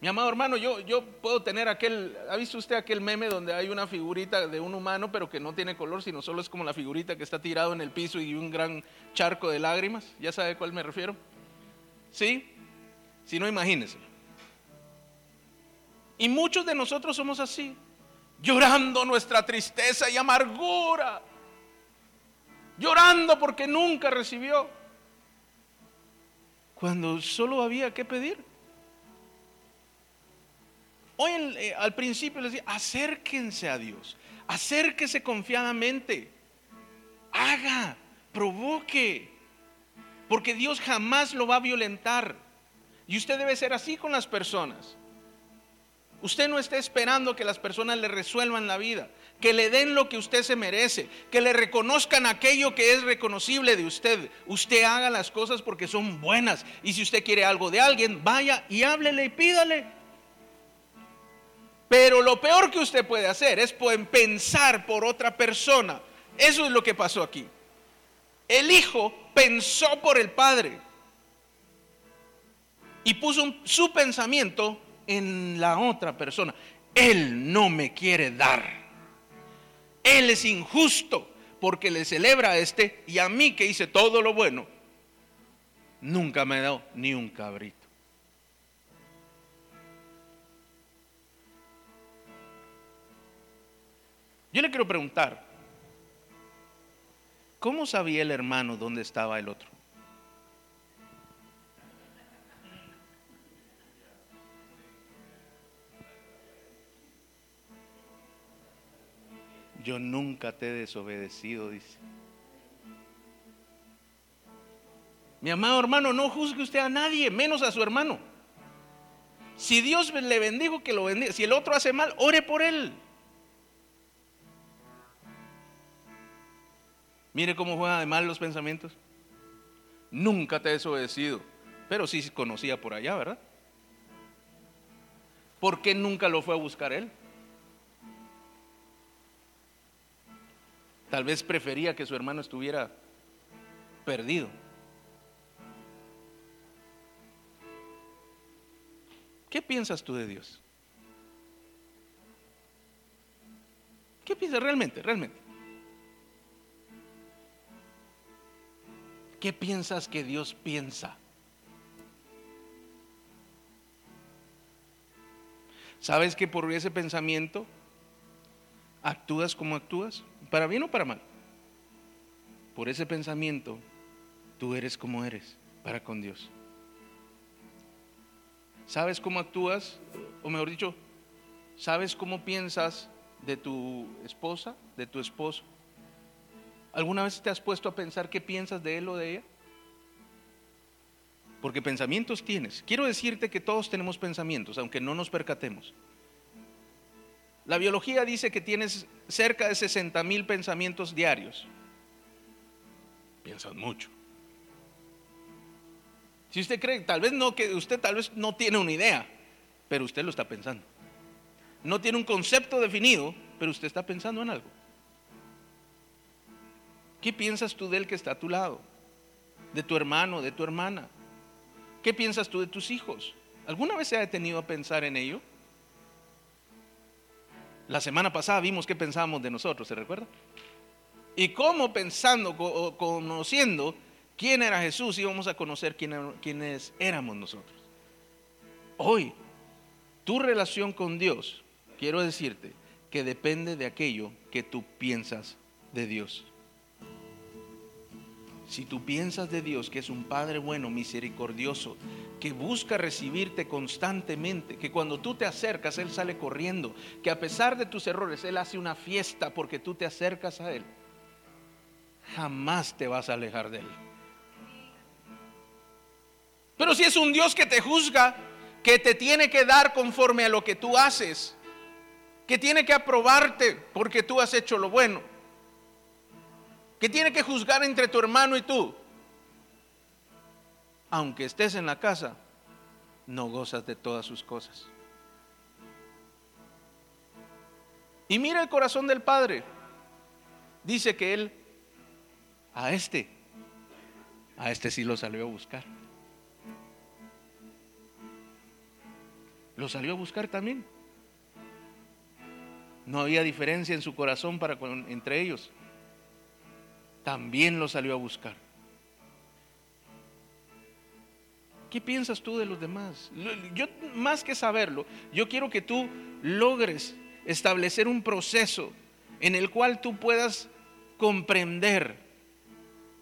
Mi amado hermano, yo, yo puedo tener aquel, ¿ha visto usted aquel meme donde hay una figurita de un humano pero que no tiene color, sino solo es como la figurita que está tirado en el piso y un gran charco de lágrimas? ¿Ya sabe a cuál me refiero? ¿Sí? Si no, imagínense. Y muchos de nosotros somos así, llorando nuestra tristeza y amargura, llorando porque nunca recibió, cuando solo había que pedir. Hoy eh, al principio les decía, acérquense a Dios, acérquese confiadamente, haga, provoque, porque Dios jamás lo va a violentar. Y usted debe ser así con las personas. Usted no esté esperando que las personas le resuelvan la vida, que le den lo que usted se merece, que le reconozcan aquello que es reconocible de usted. Usted haga las cosas porque son buenas. Y si usted quiere algo de alguien, vaya y háblele y pídale. Pero lo peor que usted puede hacer es pensar por otra persona. Eso es lo que pasó aquí. El hijo pensó por el padre y puso su pensamiento en la otra persona. Él no me quiere dar. Él es injusto porque le celebra a este y a mí que hice todo lo bueno, nunca me ha dado ni un cabrito. Yo le quiero preguntar, ¿cómo sabía el hermano dónde estaba el otro? Yo nunca te he desobedecido, dice. Mi amado hermano, no juzgue usted a nadie, menos a su hermano. Si Dios le bendijo, que lo bendiga. Si el otro hace mal, ore por él. Mire cómo juegan de mal los pensamientos. Nunca te he desobedecido, pero sí conocía por allá, ¿verdad? ¿Por qué nunca lo fue a buscar él? Tal vez prefería que su hermano estuviera perdido. ¿Qué piensas tú de Dios? ¿Qué piensas realmente, realmente? ¿Qué piensas que Dios piensa? ¿Sabes que por ese pensamiento actúas como actúas? ¿Para bien o para mal? Por ese pensamiento tú eres como eres para con Dios. ¿Sabes cómo actúas? O mejor dicho, ¿sabes cómo piensas de tu esposa, de tu esposo? ¿Alguna vez te has puesto a pensar qué piensas de él o de ella? Porque pensamientos tienes. Quiero decirte que todos tenemos pensamientos, aunque no nos percatemos. La biología dice que tienes cerca de 60 mil pensamientos diarios. Piensas mucho. Si usted cree, tal vez no, que usted tal vez no tiene una idea, pero usted lo está pensando. No tiene un concepto definido, pero usted está pensando en algo. ¿Qué piensas tú del que está a tu lado? De tu hermano, de tu hermana. ¿Qué piensas tú de tus hijos? ¿Alguna vez se ha detenido a pensar en ello? La semana pasada vimos qué pensábamos de nosotros, ¿se recuerda? Y cómo pensando, conociendo quién era Jesús, íbamos a conocer quiénes éramos nosotros. Hoy, tu relación con Dios, quiero decirte que depende de aquello que tú piensas de Dios. Si tú piensas de Dios que es un Padre bueno, misericordioso, que busca recibirte constantemente, que cuando tú te acercas Él sale corriendo, que a pesar de tus errores Él hace una fiesta porque tú te acercas a Él, jamás te vas a alejar de Él. Pero si es un Dios que te juzga, que te tiene que dar conforme a lo que tú haces, que tiene que aprobarte porque tú has hecho lo bueno, que tiene que juzgar entre tu hermano y tú, aunque estés en la casa, no gozas de todas sus cosas. Y mira el corazón del Padre. Dice que Él a este, a este sí lo salió a buscar. Lo salió a buscar también. No había diferencia en su corazón para entre ellos también lo salió a buscar. ¿Qué piensas tú de los demás? Yo más que saberlo, yo quiero que tú logres establecer un proceso en el cual tú puedas comprender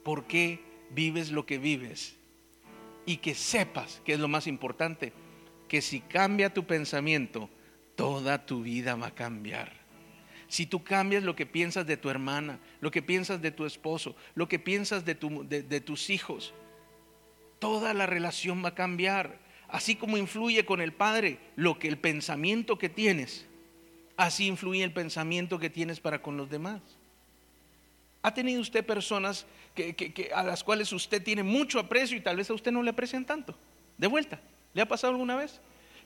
por qué vives lo que vives y que sepas, que es lo más importante, que si cambia tu pensamiento, toda tu vida va a cambiar. Si tú cambias lo que piensas de tu hermana, lo que piensas de tu esposo, lo que piensas de, tus hijos, toda la relación va a cambiar. Así como influye con el Padre lo que el pensamiento que tienes, así influye el pensamiento que tienes para con los demás. ¿Ha tenido usted personas a las cuales usted tiene mucho aprecio y tal vez a usted no le aprecian tanto? De vuelta, ¿le ha pasado alguna vez?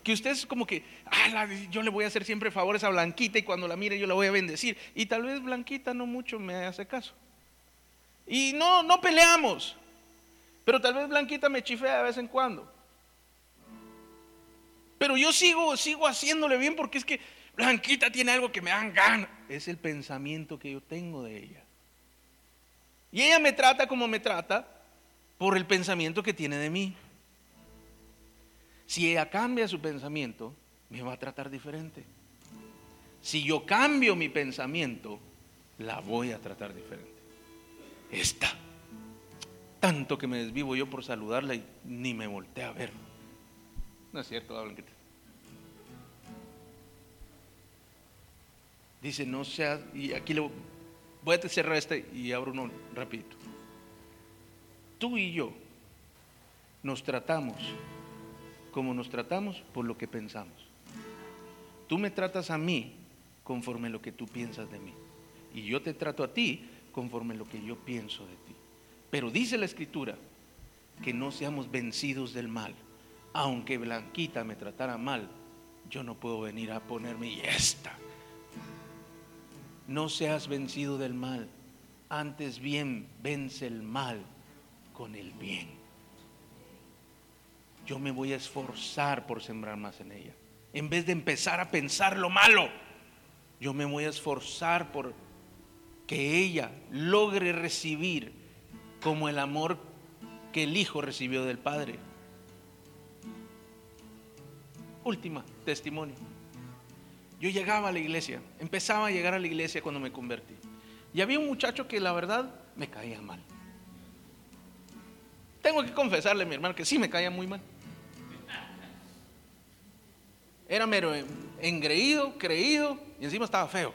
Que usted es como que, ah, yo le voy a hacer siempre favores a Blanquita y cuando la mire yo la voy a bendecir. Y tal vez Blanquita no mucho me hace caso. Y no, no peleamos. Pero tal vez Blanquita me chifea de vez en cuando. Pero yo sigo, sigo haciéndole bien porque es que Blanquita tiene algo que me dan ganas. Es el pensamiento que yo tengo de ella. Y ella me trata como me trata por el pensamiento que tiene de mí. Si ella cambia su pensamiento, me va a tratar diferente. Si yo cambio mi pensamiento, la voy a tratar diferente. Esta. Tanto que me desvivo yo por saludarla y ni me volteé a ver. No es cierto, Blanquita. Dice, no sea, y aquí le voy a cerrar este y abro uno rapidito. Tú y yo nos tratamos como nos tratamos por lo que pensamos. Tú me tratas a mí conforme lo que tú piensas de mí. Y yo te trato a ti conforme lo que yo pienso de ti. Pero dice la escritura que no seamos vencidos del mal. Aunque Blanquita me tratara mal, yo no puedo venir a ponerme y esta. No seas vencido del mal. Antes bien, vence el mal con el bien yo me voy a esforzar por sembrar más en ella. En vez de empezar a pensar lo malo, yo me voy a esforzar por que ella logre recibir como el amor que el Hijo recibió del Padre. Última, testimonio. yo llegaba a la iglesia, empezaba a llegar a la iglesia cuando me convertí. Y había un muchacho que la verdad me caía mal. Tengo que confesarle, mi hermano, que sí me caía muy mal. Era mero engreído, creído y encima estaba feo.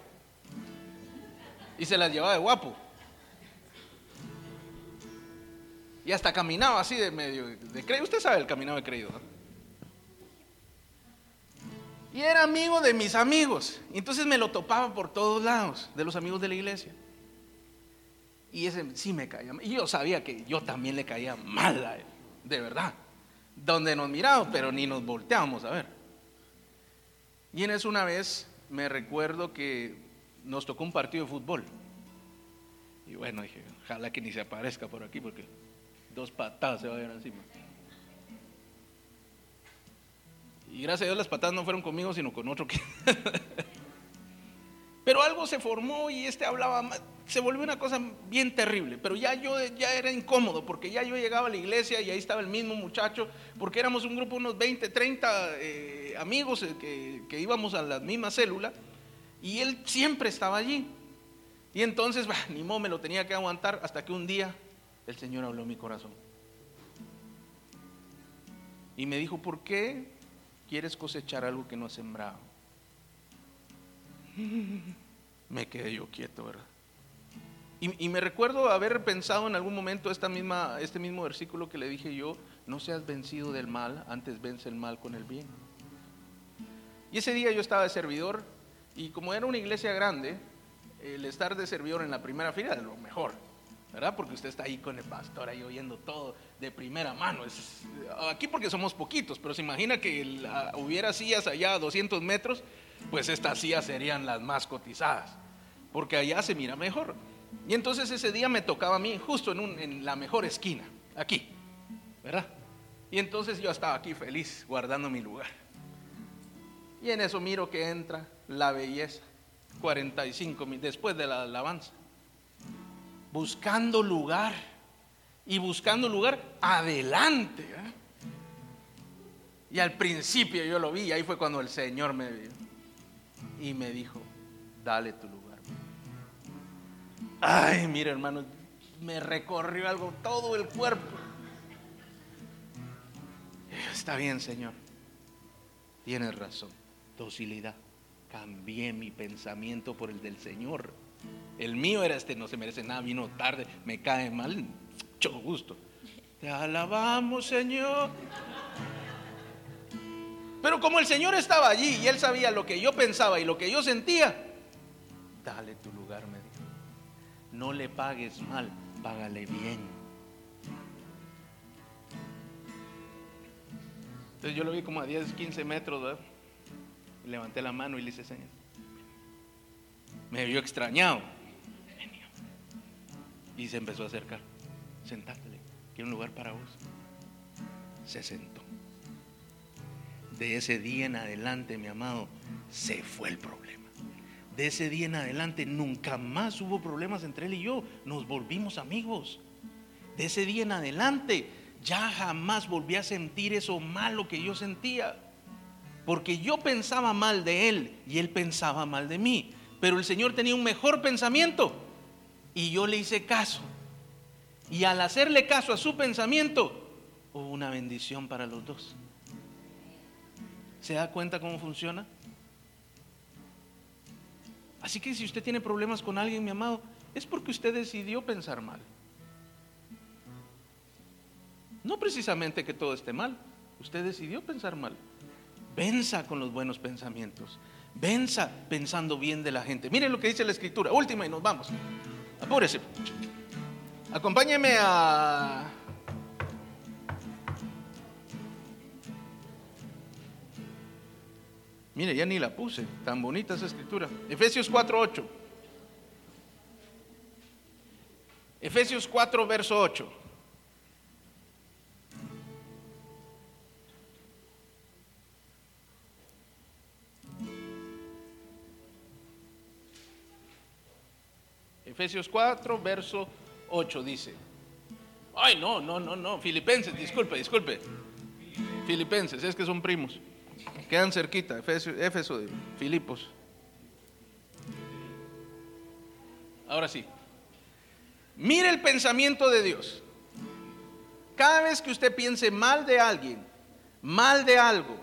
Y se las llevaba de guapo. Y hasta caminaba así de medio de creído. Usted sabe el caminado de creído. Y era amigo de mis amigos. Y entonces me lo topaba por todos lados, de los amigos de la iglesia. Y ese sí me caía. Y yo sabía que yo también le caía mal a él, de verdad. Donde nos mirábamos, pero ni nos volteábamos a ver. Y en eso una vez me recuerdo que nos tocó un partido de fútbol. Y bueno, dije, ojalá que ni se aparezca por aquí porque dos patadas se vayan encima. Y gracias a Dios las patadas no fueron conmigo, sino con otro que... Pero algo se formó y este hablaba. Se volvió una cosa bien terrible. Pero ya yo ya era incómodo porque ya yo llegaba a la iglesia y ahí estaba el mismo muchacho. Porque éramos un grupo, unos 20, 30 eh, amigos eh, que, que, íbamos a la misma célula. Y él siempre estaba allí. Y entonces, ni modo, me lo tenía que aguantar hasta que un día el Señor habló en mi corazón. Y me dijo, ¿por qué quieres cosechar algo que no has sembrado? Me quedé yo quieto, ¿verdad? Y, me recuerdo haber pensado en algún momento esta misma, este mismo versículo que le dije yo, no seas vencido del mal, antes vence el mal con el bien. Y ese día yo estaba de servidor y como era una iglesia grande, el estar de servidor en la primera fila era lo mejor, ¿verdad? Porque usted está ahí con el pastor, ahí oyendo todo de primera mano. Es, aquí porque somos poquitos, pero se imagina que la, hubiera sillas allá a 200 metros pues estas sillas serían las más cotizadas, porque allá se mira mejor. Y entonces ese día me tocaba a mí justo en, la mejor esquina, aquí, ¿verdad? Y entonces yo estaba aquí feliz, guardando mi lugar. Y en eso miro que entra la belleza, 45 mil, después de la alabanza, buscando lugar y buscando lugar adelante. ¿eh? Y al principio yo lo vi, ahí fue cuando el Señor me vio y me dijo, dale tu lugar. Ay, mira hermano, me recorrió algo todo el cuerpo. Está bien, Señor. Tienes razón. Docilidad. Cambié mi pensamiento por el del Señor. El mío era este, no se merece nada, vino tarde, me cae mal. Mucho gusto. Te alabamos, Señor. Pero como el Señor estaba allí y Él sabía lo que yo pensaba y lo que yo sentía, dale tu lugar, me dijo. No le pagues mal, págale bien. Entonces yo lo vi como a 10, 15 metros, ¿verdad? levanté la mano y le hice señas. Me vio extrañado. Y se empezó a acercar. Sentate, quiero un lugar para vos. Se sentó de ese día en adelante, mi amado, se fue el problema. De ese día en adelante nunca más hubo problemas entre él y yo. Nos volvimos amigos. De ese día en adelante ya jamás volví a sentir eso malo que yo sentía. Porque yo pensaba mal de él y él pensaba mal de mí. Pero el Señor tenía un mejor pensamiento y yo le hice caso. Y al hacerle caso a su pensamiento, hubo una bendición para los dos. ¿Se da cuenta cómo funciona? Así que si usted tiene problemas con alguien, mi amado, es porque usted decidió pensar mal. No precisamente que todo esté mal, usted decidió pensar mal. Venza con los buenos pensamientos. Venza pensando bien de la gente. Miren lo que dice la escritura. Última y nos vamos. Apúrese. Acompáñeme a Mire, ya ni la puse, tan bonita esa escritura. Efesios 4.8. Efesios 4, verso 8. Efesios 4, verso 8 dice. Ay, no, no, no, no. Filipenses, disculpe, disculpe. Filipenses, es que son primos. Quedan cerquita, Éfeso, de Filipos. Ahora sí. Mire el pensamiento de Dios. Cada vez que usted piense mal de alguien, mal de algo,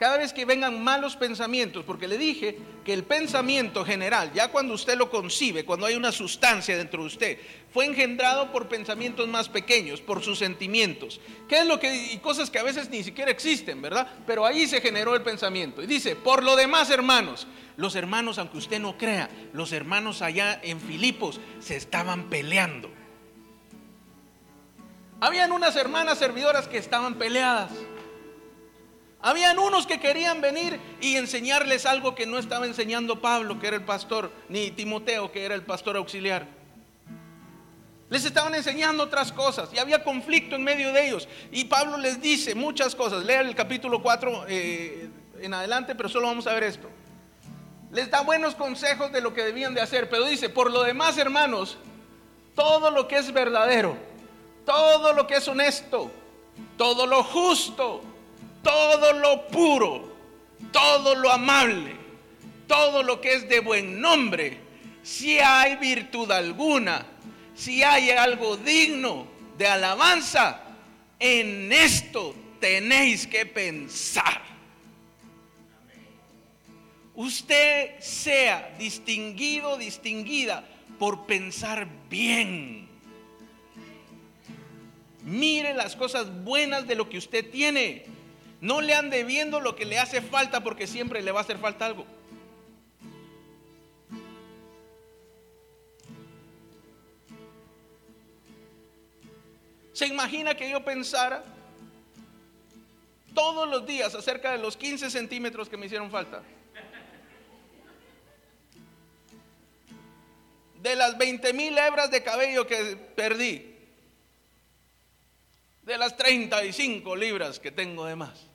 cada vez que vengan malos pensamientos, porque le dije que el pensamiento general, ya cuando usted lo concibe, cuando hay una sustancia dentro de usted, fue engendrado por pensamientos más pequeños, por sus sentimientos. ¿Qué es lo que y cosas que a veces ni siquiera existen, ¿verdad? Pero ahí se generó el pensamiento. Y dice, "Por lo demás, hermanos, los hermanos, aunque usted no crea, los hermanos allá en Filipos se estaban peleando. Habían unas hermanas servidoras que estaban peleadas. Habían unos que querían venir y enseñarles algo que no estaba enseñando Pablo, que era el pastor, ni Timoteo, que era el pastor auxiliar. Les estaban enseñando otras cosas y había conflicto en medio de ellos. Y Pablo les dice muchas cosas. Lea el capítulo 4 eh, en adelante, pero solo vamos a ver esto. Les da buenos consejos de lo que debían de hacer, pero dice, por lo demás, hermanos, todo lo que es verdadero, todo lo que es honesto, todo lo justo, todo lo puro, todo lo amable, todo lo que es de buen nombre, si hay virtud alguna, si hay algo digno de alabanza, en esto tenéis que pensar. Usted sea distinguido, distinguida por pensar bien. Mire las cosas buenas de lo que usted tiene. No le ande viendo lo que le hace falta porque siempre le va a hacer falta algo. ¿Se imagina que yo pensara todos los días acerca de los 15 centímetros que me hicieron falta? De las 20 mil hebras de cabello que perdí. De las 35 libras que tengo de más.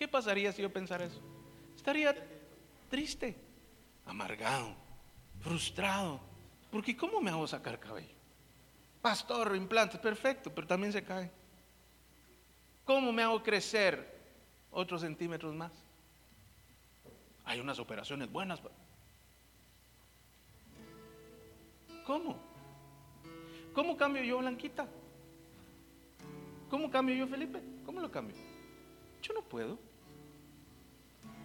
¿Qué pasaría si yo pensara eso? Estaría triste, amargado, frustrado. Porque ¿cómo me hago sacar cabello? Pastor, implantes, perfecto, pero también se cae. ¿Cómo me hago crecer otros centímetros más? Hay unas operaciones buenas. ¿Cómo? ¿Cómo cambio yo Blanquita? ¿Cómo cambio yo Felipe? ¿Cómo lo cambio? Yo no puedo.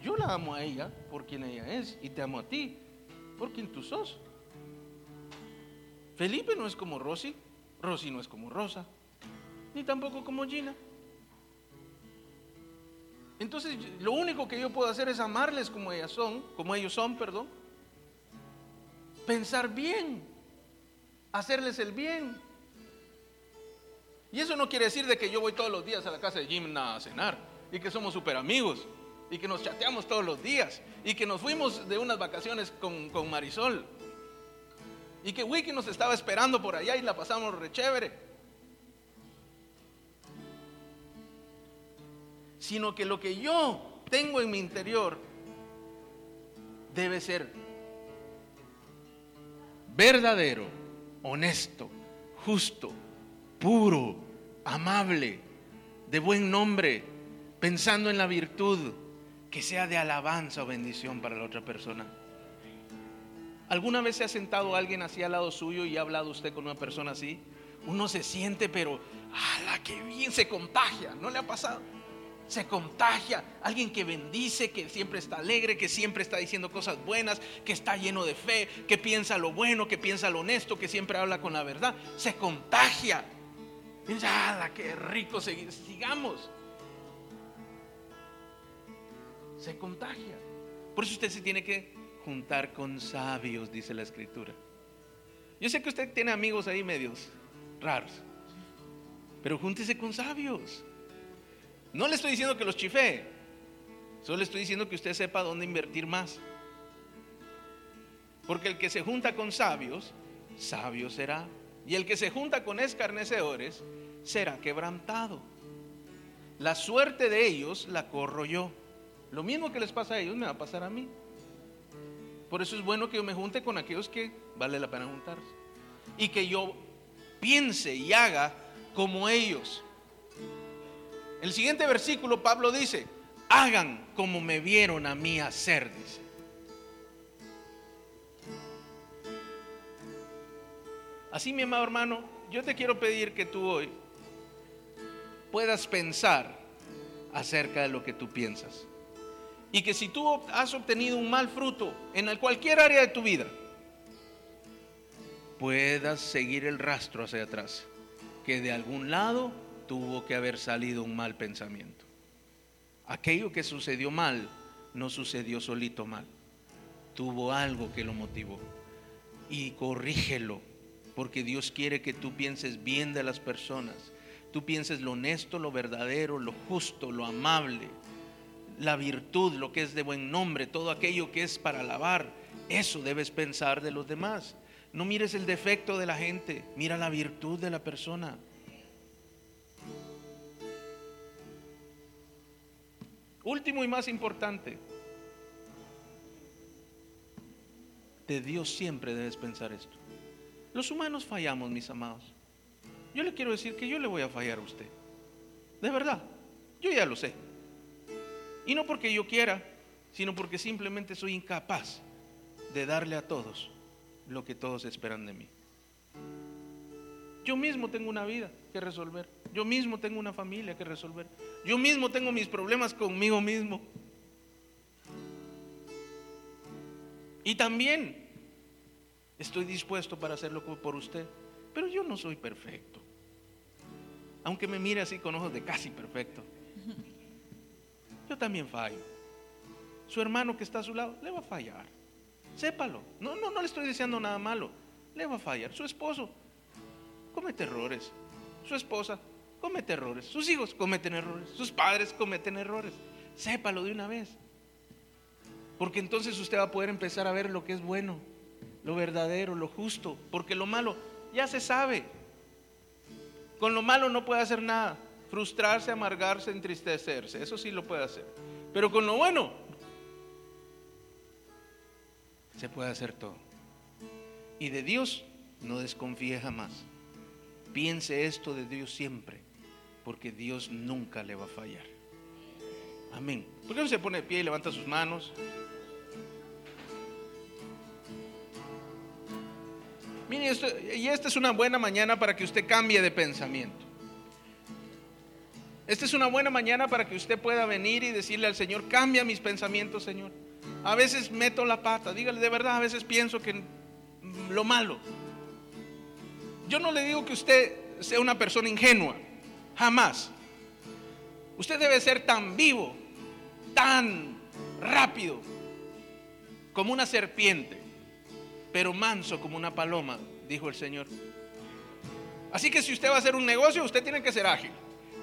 Yo la amo a ella por quien ella es y te amo a ti por quien tú sos. Felipe no es como Rosy, Rosy no es como Rosa, ni tampoco como Gina. Entonces, lo único que yo puedo hacer es amarles como ellas son, como ellos son, perdón. Pensar bien, hacerles el bien. Y eso no quiere decir de que yo voy todos los días a la casa de Gina a cenar y que somos super amigos y que nos chateamos todos los días y que nos fuimos de unas vacaciones con, Marisol y que Wiki nos estaba esperando por allá y la pasamos re chévere. Sino que lo que yo tengo en mi interior debe ser verdadero, honesto, justo, puro, amable, de buen nombre, pensando en la virtud que sea de alabanza o bendición para la otra persona. ¿Alguna vez se ha sentado alguien así al lado suyo y ha hablado usted con una persona así? Uno se siente, pero, ¡ala, qué bien! Se contagia, ¿no le ha pasado? Se contagia. Alguien que bendice, que siempre está alegre, que siempre está diciendo cosas buenas, que está lleno de fe, que piensa lo bueno, que piensa lo honesto, que siempre habla con la verdad. Se contagia. Piensa, ¡ala, qué rico! Sigamos se contagia. Por eso usted se tiene que juntar con sabios, dice la escritura. Yo sé que usted tiene amigos ahí medios raros, pero júntese con sabios. No le estoy diciendo que los chifee, solo le estoy diciendo que usted sepa dónde invertir más. Porque el que se junta con sabios, sabio será. Y el que se junta con escarnecedores, será quebrantado. La suerte de ellos la corro yo. Lo mismo que les pasa a ellos me va a pasar a mí. Por eso es bueno que yo me junte con aquellos que vale la pena juntarse. Y que yo piense y haga como ellos. El siguiente versículo Pablo dice, hagan como me vieron a mí hacer, dice. Así, mi amado hermano, yo te quiero pedir que tú hoy puedas pensar acerca de lo que tú piensas. Y que si tú has obtenido un mal fruto en cualquier área de tu vida, puedas seguir el rastro hacia atrás, que de algún lado tuvo que haber salido un mal pensamiento. Aquello que sucedió mal no sucedió solito mal, tuvo algo que lo motivó. Y corrígelo, porque Dios quiere que tú pienses bien de las personas, tú pienses lo honesto, lo verdadero, lo justo, lo amable, la virtud, lo que es de buen nombre, todo aquello que es para alabar. Eso debes pensar de los demás. No mires el defecto de la gente, mira la virtud de la persona. Último y más importante, de Dios siempre debes pensar esto. Los humanos fallamos, mis amados. Yo le quiero decir que yo le voy a fallar a usted. De verdad, yo ya lo sé. Y no porque yo quiera, sino porque simplemente soy incapaz de darle a todos lo que todos esperan de mí. Yo mismo tengo una vida que resolver. Yo mismo tengo una familia que resolver. Yo mismo tengo mis problemas conmigo mismo. Y también estoy dispuesto para hacerlo por usted. Pero yo no soy perfecto. Aunque me mire así con ojos de casi perfecto. Yo también fallo. Su hermano que está a su lado le va a fallar. Sépalo. No, no, no le estoy diciendo nada malo. Le va a fallar. Su esposo comete errores. Su esposa comete errores. Sus hijos cometen errores. Sus padres cometen errores. Sépalo de una vez. Porque entonces usted va a poder empezar a ver lo que es bueno, lo verdadero, lo justo. Porque lo malo ya se sabe. Con lo malo no puede hacer nada frustrarse, amargarse, entristecerse. Eso sí lo puede hacer. Pero con lo bueno, se puede hacer todo. Y de Dios no desconfíe jamás. Piense esto de Dios siempre, porque Dios nunca le va a fallar. Amén. ¿Por qué no se pone de pie y levanta sus manos? Mire, y esta es una buena mañana para que usted cambie de pensamiento. Esta es una buena mañana para que usted pueda venir y decirle al Señor, cambia mis pensamientos, Señor. A veces meto la pata, dígale de verdad, a veces pienso que lo malo. Yo no le digo que usted sea una persona ingenua, jamás. Usted debe ser tan vivo, tan rápido como una serpiente, pero manso como una paloma, dijo el Señor. Así que si usted va a hacer un negocio, usted tiene que ser ágil.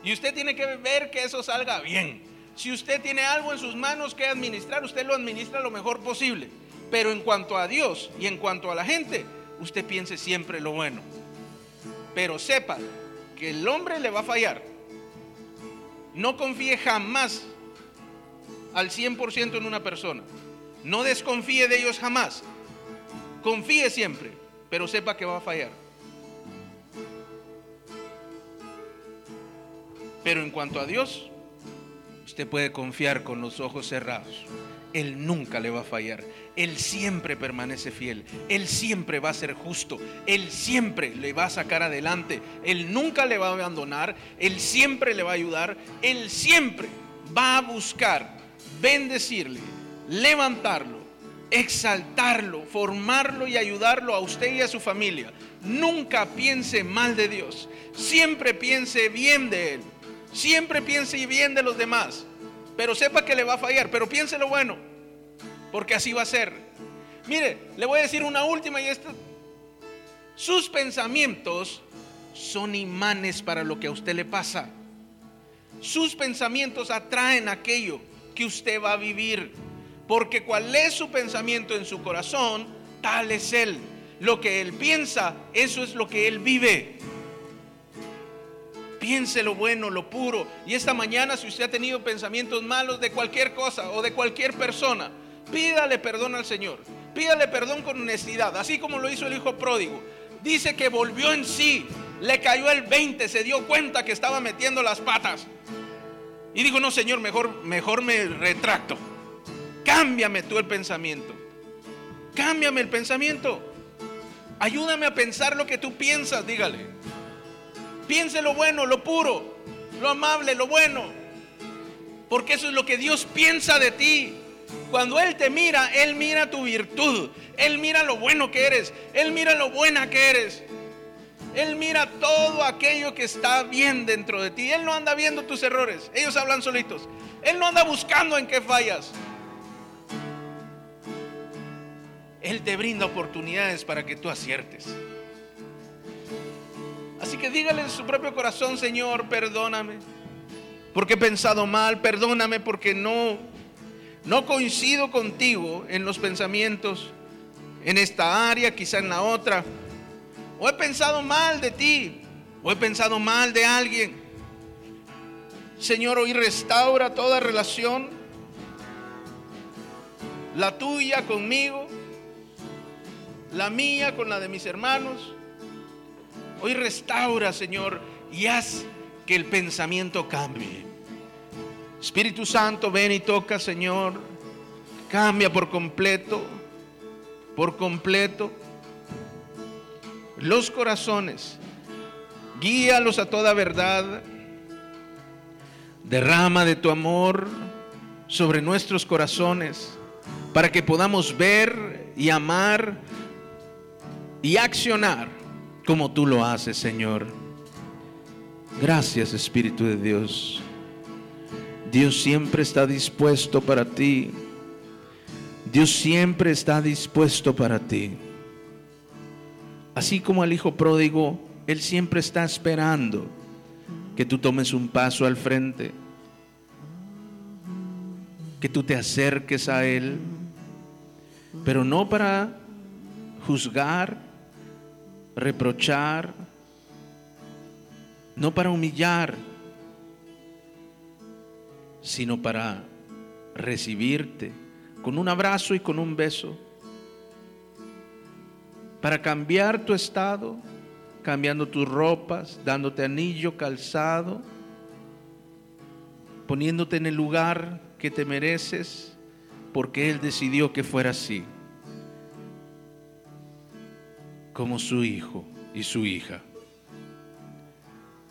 Y usted tiene que ver que eso salga bien. Si usted tiene algo en sus manos que administrar, usted lo administra lo mejor posible. Pero en cuanto a Dios y en cuanto a la gente, usted piense siempre lo bueno. Pero sepa que el hombre le va a fallar. No confíe jamás al 100% en una persona. No desconfíe de ellos jamás. Confíe siempre, pero sepa que va a fallar. Pero en cuanto a Dios, usted puede confiar con los ojos cerrados. Él nunca le va a fallar. Él siempre permanece fiel. Él siempre va a ser justo. Él siempre le va a sacar adelante. Él nunca le va a abandonar. Él siempre le va a ayudar. Él siempre va a buscar bendecirle, levantarlo, exaltarlo, formarlo y ayudarlo a usted y a su familia. Nunca piense mal de Dios. Siempre piense bien de Él. Siempre piense bien de los demás, pero sepa que le va a fallar, pero piense lo bueno, porque así va a ser. Mire, le voy a decir una última y esta. Sus pensamientos son imanes para lo que a usted le pasa. Sus pensamientos atraen aquello que usted va a vivir. Porque cuál es su pensamiento en su corazón, tal es él. Lo que él piensa, eso es lo que él vive. Piense lo bueno, lo puro. Y esta mañana, si usted ha tenido pensamientos malos de cualquier cosa o de cualquier persona, pídale perdón al Señor. Pídale perdón con honestidad, así como lo hizo el hijo pródigo. Dice que volvió en sí, le cayó el 20, se dio cuenta que estaba metiendo las patas. Y dijo, no, Señor, mejor, mejor me retracto. Cámbiame tú el pensamiento. Cámbiame el pensamiento. Ayúdame a pensar lo que tú piensas, dígale. Piense lo bueno, lo puro, lo amable, lo bueno. Porque eso es lo que Dios piensa de ti. Cuando Él te mira, Él mira tu virtud. Él mira lo bueno que eres. Él mira lo buena que eres. Él mira todo aquello que está bien dentro de ti. Él no anda viendo tus errores. Ellos hablan solitos. Él no anda buscando en qué fallas. Él te brinda oportunidades para que tú aciertes. Que dígale en su propio corazón, Señor, perdóname. Porque he pensado mal, perdóname porque no no coincido contigo en los pensamientos en esta área, quizá en la otra. O he pensado mal de ti, o he pensado mal de alguien. Señor, hoy restaura toda relación, la tuya conmigo, la mía con la de mis hermanos. Hoy restaura, Señor, y haz que el pensamiento cambie. Espíritu Santo, ven y toca, Señor. Cambia por completo, por completo los corazones. Guíalos a toda verdad. Derrama de tu amor sobre nuestros corazones para que podamos ver y amar y accionar como tú lo haces, Señor. Gracias, Espíritu de Dios. Dios siempre está dispuesto para ti. Dios siempre está dispuesto para ti. Así como al hijo pródigo, Él siempre está esperando que tú tomes un paso al frente, que tú te acerques a Él, pero no para juzgar, reprochar, no para humillar, sino para recibirte con un abrazo y con un beso. Para cambiar tu estado, cambiando tus ropas, dándote anillo, calzado, poniéndote en el lugar que te mereces, porque Él decidió que fuera así, como su hijo y su hija.